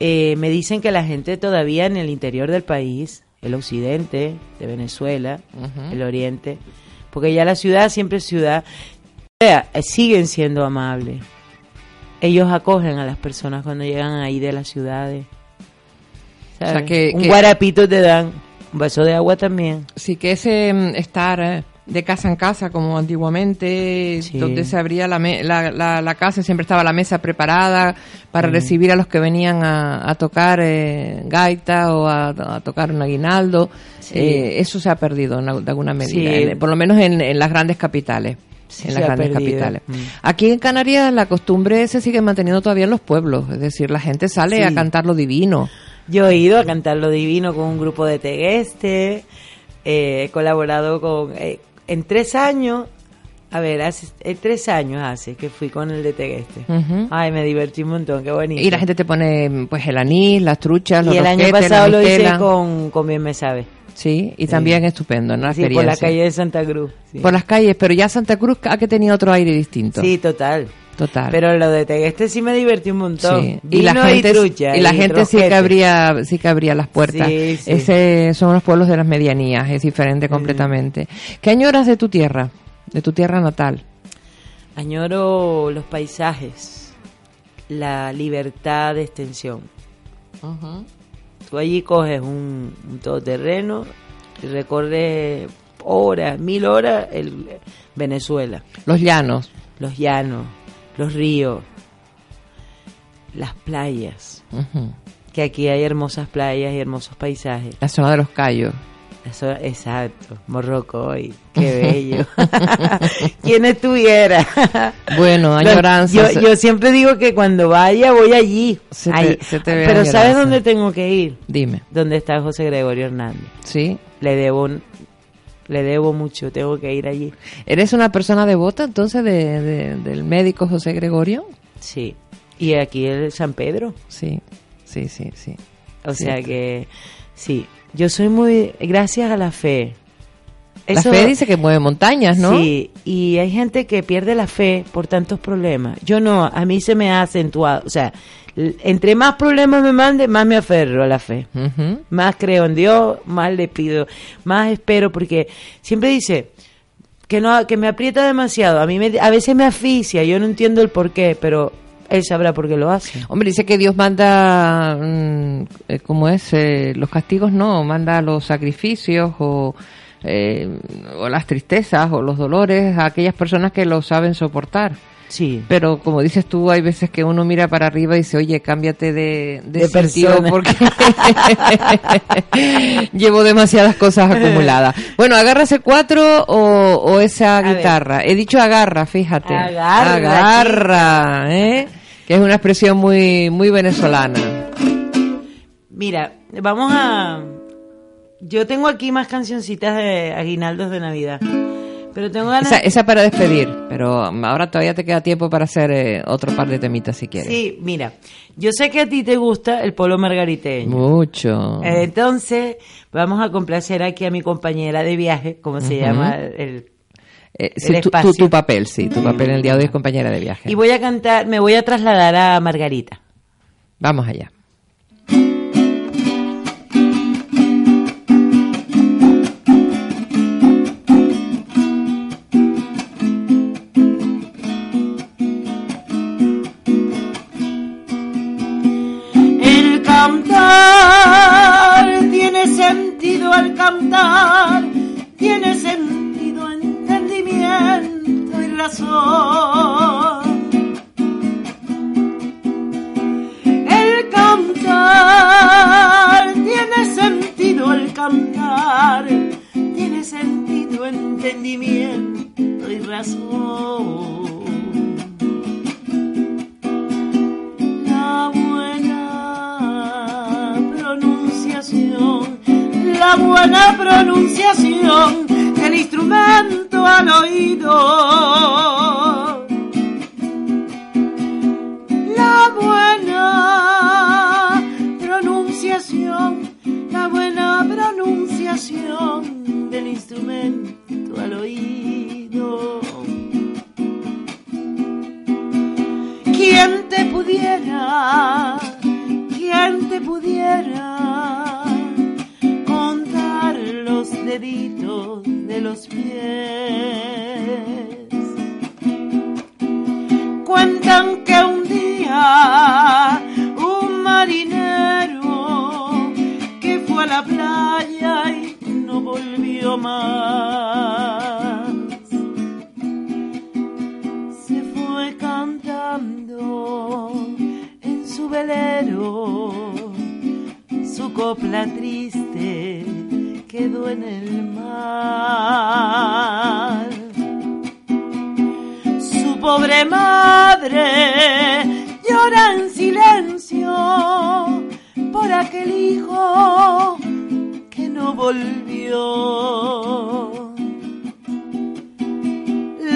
eh, me dicen que la gente todavía en el interior del país, el occidente de Venezuela, el oriente, porque ya la ciudad siempre es ciudad, eh, siguen siendo amables. Ellos acogen a las personas cuando llegan ahí de las ciudades. O sea, que- un que- guarapito te dan, un vaso de agua también. Sí, que ese mm, estar eh, de casa en casa como antiguamente, donde se abría la, me- la, la- la casa, siempre estaba la mesa preparada para Mm. recibir a los que venían a, a tocar eh, gaita o a, a tocar un aguinaldo. Sí. Eh, eso se ha perdido en, de alguna medida, Sí. en- por lo menos en, en las grandes capitales. Sí, en las grandes perdido. capitales. Mm. Aquí en Canarias la costumbre se sigue manteniendo todavía en los pueblos, es decir, la gente sale Sí. a cantar lo divino. Yo he ido a cantar lo divino con un grupo de Tegueste, eh, he colaborado con... eh, en tres años, a ver, hace eh, tres años hace que fui con el de Tegueste. Ay, me divertí un montón, qué bonito. Y la gente te pone pues el anís, las truchas, los Y el año pasado lo hice con, con Bien Me Sabe. Sí, y también estupendo, ¿no? La Sí, por la experiencia. calle de Santa Cruz. sí. Por las calles, pero ya Santa Cruz ha que tenía otro aire distinto. Sí, total. Total. Pero lo de Tegueste sí me divertí un montón. Sí. Y la gente, trucha y la gente sí que abría, sí que abría las puertas. Sí, sí. Ese son los pueblos de las medianías, es diferente completamente. ¿Qué añoras de tu tierra? De tu tierra natal. Añoro los paisajes, la libertad de extensión. Tú allí coges un, un todoterreno y recorres horas, mil horas, el Venezuela. Los llanos. Los llanos, los ríos, las playas. Que aquí hay hermosas playas y hermosos paisajes. La zona de los Cayos. Eso, exacto, Morrocoy, qué bello. ¿Quién estuviera? Bueno, añoranzas. Yo, yo siempre digo que cuando vaya voy allí. Se te- Ahí. se te ve Pero añoranza. ¿sabes dónde tengo que ir? Dime. ¿Dónde está José Gregorio Hernández? Sí. Le debo, le debo mucho, tengo que ir allí. ¿Eres una persona devota entonces de, de- del médico José Gregorio? Sí. Y aquí el San Pedro. Sí, sí, sí, sí. O Sí. sea que, sí. Yo soy muy, gracias a la fe. La Eso- fe dice que mueve montañas, ¿no? Sí, y hay gente que pierde la fe por tantos problemas. Yo no, a mí se me ha acentuado. O sea, entre más problemas me mande, más me aferro a la fe. Más creo en Dios, más le pido, más espero, porque siempre dice que no que me aprieta demasiado. A mí me, a veces me asfixia, yo no entiendo el por qué, pero él sabrá por qué lo hace. Hombre, dice que Dios manda, mm, eh, ¿cómo es? Eh, los castigos no, manda los sacrificios o, eh, o las tristezas o los dolores a aquellas personas que lo saben soportar. Sí. Pero como dices tú, hay veces que uno mira para arriba y dice, oye, cámbiate de, de, De sentido persona. porque llevo demasiadas cosas acumuladas. Bueno, agárrase cuatro o, o esa guitarra. He dicho agarra, fíjate. Agarra, Agarra, ¿eh? Que es una expresión muy, muy venezolana. Mira, vamos a... Yo tengo aquí más cancioncitas de aguinaldos de Navidad. Pero tengo ganas... Esa, esa para despedir, pero ahora todavía te queda tiempo para hacer eh, otro par de temitas si quieres. Sí, mira, yo sé que a ti te gusta el polo margariteño. Mucho. Eh, Entonces, vamos a complacer aquí a mi compañera de viaje, como se llama el, Eh, el sí, tu, tu- espacio. tu papel, sí, tu papel en el día de hoy es compañera de viaje. Y voy a cantar, me voy a trasladar a Margarita. Vamos allá. Al cantar, tiene sentido, entendimiento y razón. El cantar tiene sentido al cantar, tiene sentido, entendimiento y razón. La buena la buena pronunciación del instrumento al oído. La buena pronunciación, la buena pronunciación del instrumento al oído. ¿Quién te pudiera, quién te pudiera de los pies? Cuentan que un día un marinero que fue a la playa y no volvió más quedó en el mar. Su pobre madre llora en silencio por aquel hijo que no volvió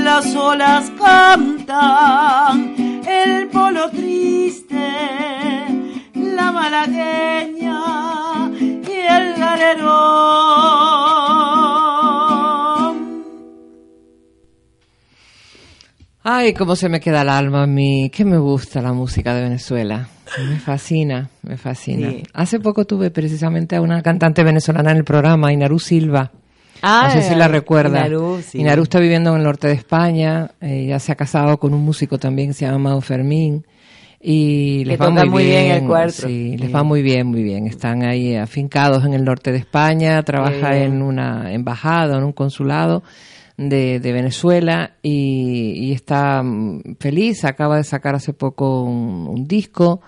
las olas cantan, el polo triste, la malagueña y el galerón. Ay, cómo se me queda el alma a mí. Que me gusta la música de Venezuela. Me fascina, me fascina. Sí. Hace poco tuve precisamente a una cantante venezolana en el programa, Inaru Silva. Ah, no sé si la recuerda. Inarú, sí. Inarú está viviendo en el norte de España. Ella se ha casado con un músico también que se llama Mao Fermín. Y Que les va toca muy bien bien. el cuarto. Sí, les Sí. va muy bien, muy bien. Están ahí afincados en el norte de España. Trabaja en una embajada, en un consulado de, de Venezuela y, y está mm, feliz. Acaba de sacar hace poco un, un disco.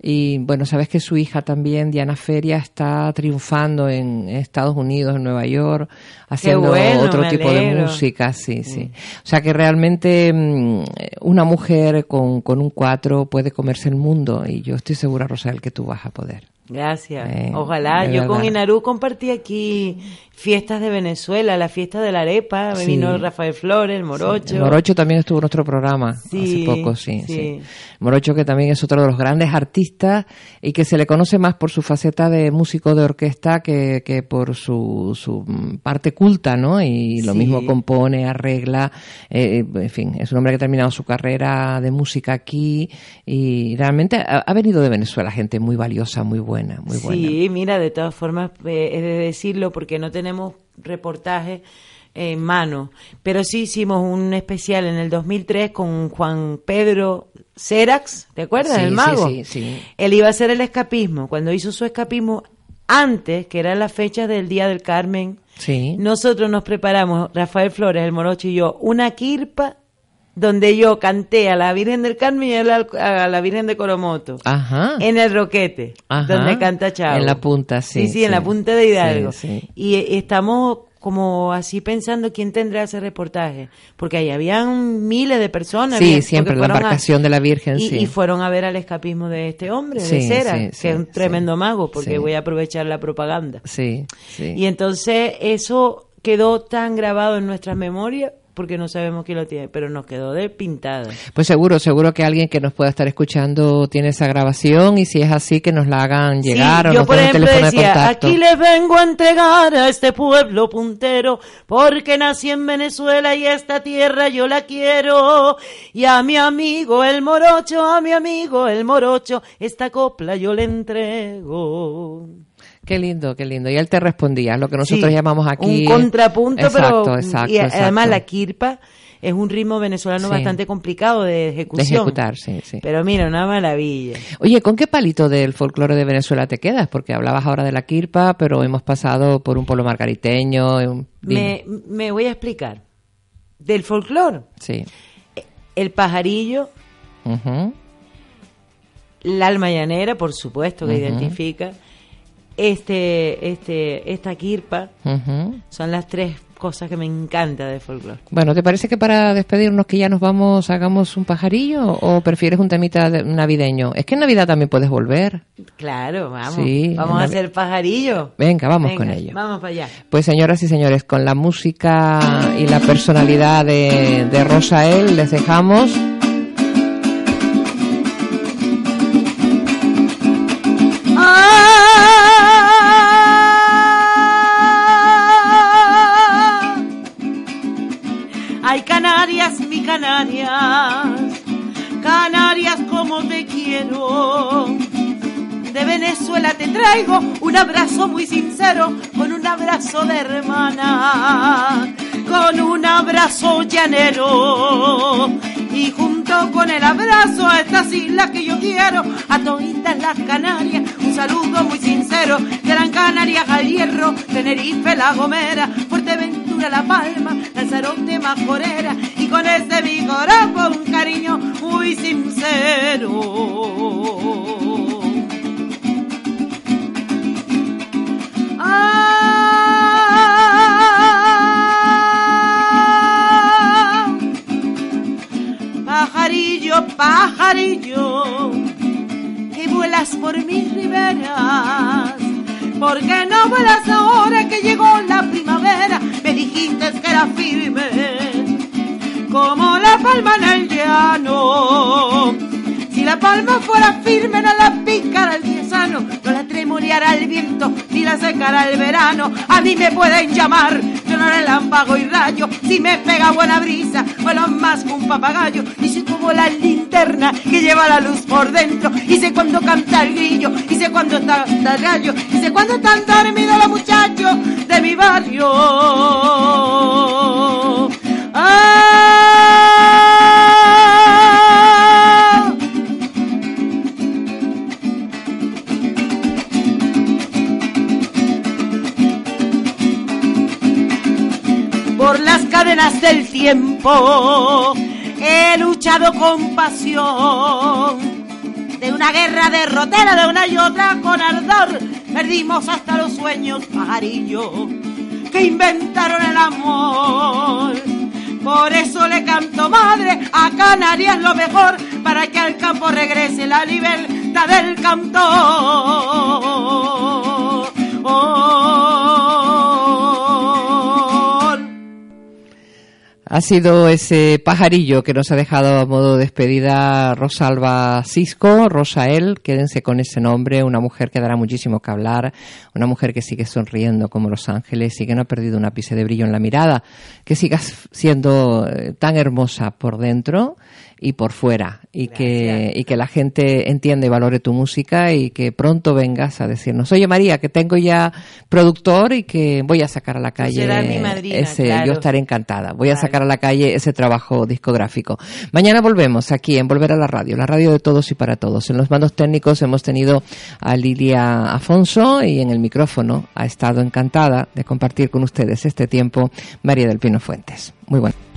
Y bueno, sabes que su hija también, Diana Feria, está triunfando en Estados Unidos, en Nueva York, haciendo bueno, otro tipo de música, sí, sí. O sea que realmente mm, una mujer con, con un cuatro puede comerse el mundo y yo estoy segura, Rosal, que tú vas a poder. Gracias. Eh, Ojalá. Yo con. Inarú compartí aquí fiestas de Venezuela, la fiesta de la arepa, Sí. vino Rafael Flores, el Morocho. El Morocho también estuvo en nuestro programa Sí, hace poco, sí, sí. Morocho que también es otro de los grandes artistas y que se le conoce más por su faceta de músico de orquesta que, que por su, su parte culta, ¿no? Y lo mismo compone, arregla, eh, en fin, es un hombre que ha terminado su carrera de música aquí y realmente ha, ha venido de Venezuela gente muy valiosa, muy buena, muy buena. Sí, mira, de todas formas, eh, he de decirlo porque no tenemos reportajes. en mano. Pero sí hicimos un especial en el 2003 con Juan Pedro Cerax, ¿te acuerdas? Sí, el sí, mago. sí, sí. Él iba a hacer el escapismo. Cuando hizo su escapismo antes, que era la fecha del Día del Carmen, Sí. nosotros nos preparamos, Rafael Flores, el morocho y yo, una quirpa donde yo canté a la Virgen del Carmen y a la, a la Virgen de Coromoto. Ajá. En el Roquete, Ajá. donde canta Chavo. En la punta, sí, Sí, sí, en la punta de Hidalgo. Sí, sí. Y eh, estamos como así pensando quién tendrá ese reportaje. Porque ahí habían miles de personas. Sí, siempre la a- embarcación de la Virgen, y, sí. y fueron a ver al escapismo de este hombre, de Cera, sí, que es un tremendo mago, porque voy a aprovechar la propaganda. Sí, sí. Y entonces eso quedó tan grabado en nuestras memorias porque no sabemos quién lo tiene, pero nos quedó de pintada. Pues seguro, seguro que alguien que nos pueda estar escuchando tiene esa grabación y si es así que nos la hagan llegar Sí, o yo nos por ejemplo de decía, contacto. aquí les vengo a entregar a este pueblo puntero, porque nací en Venezuela y esta tierra yo la quiero. Y a mi amigo el morocho, a mi amigo el morocho, esta copla yo le entrego. Qué lindo, qué lindo. Y él te respondía, lo que nosotros Sí, llamamos aquí. Un contrapunto, exacto, pero. Exacto, y además exacto. la kirpa es un ritmo venezolano Sí. bastante complicado de De ejecución. ejecutar, sí, sí. Pero mira, una maravilla. Oye, ¿con qué palito del folclore de Venezuela te quedas? Porque hablabas ahora de la quirpa, pero hemos pasado por un pueblo margariteño. un-. Me, me voy a explicar. Del folclore, Sí. el pajarillo, la alma llanera, por supuesto, que identifica, este, este, esta kirpa, son las tres cosas que me encanta de folclore. Bueno, ¿te parece que para despedirnos que ya nos vamos, hagamos un pajarillo o prefieres un temita de- navideño? Es que en Navidad también puedes volver. Claro, vamos. Sí, vamos a hacer pajarillo. Venga, vamos Venga, con ello. Vamos para allá. Pues señoras y señores, con la música y la personalidad de, de Rosael les dejamos. Mi Canarias, Canarias como te quiero. De Venezuela te traigo un abrazo muy sincero, con un abrazo de hermana, con un abrazo llanero. Y junto con el abrazo a estas islas que yo quiero, a toditas las Canarias, un saludo muy sincero. Gran Canarias al Hierro, Tenerife, La Gomera, Fuerteventura, La Palma, Lanzarote, Majorera. Y con ese corazón un cariño muy sincero. Ah, pajarillo, pajarillo, que vuelas por mis riberas. ¿Por qué no vuelas ahora que llegó la primavera? Dijiste que era firme, como la palma en el llano. Si la palma fuera firme, no la picara el tremoleara el viento, ni la secara el verano. A mí me pueden llamar, yo no relámpago y rayo. Si me pega buena brisa, vuelo más que un papagayo. Y soy como la linterna que lleva la luz por dentro. Y sé cuándo canta el grillo, y sé cuándo está el gallo, y sé cuándo están dormidos los muchachos de mi barrio. ¡Ah! Cadenas del tiempo. He luchado con pasión. De una guerra derrotera, de una y otra con ardor. Perdimos hasta los sueños, pajarillo, que inventaron el amor. Por eso le canto madre a Canarias lo mejor, para que al campo regrese la libertad del cantor. Ha sido ese pajarillo que nos ha dejado a modo de despedida Rosalba Cisco, Rosael, quédense con ese nombre, una mujer que dará muchísimo que hablar, una mujer que sigue sonriendo como los ángeles y que no ha perdido un ápice de brillo en la mirada, que sigas siendo eh, tan hermosa por dentro y por fuera y que, y que la gente entienda y valore tu música y que pronto vengas a decirnos, oye María, que tengo ya productor y que voy a sacar a la calle mi madrina, ese, claro. yo estaré encantada, voy a sacar a la calle ese trabajo discográfico. Mañana volvemos aquí en Volver a la Radio, la radio de todos y para todos. En los mandos técnicos hemos tenido a Lilia Afonso y en el micrófono ha estado encantada de compartir con ustedes este tiempo María del Pino Fuentes. Muy bueno.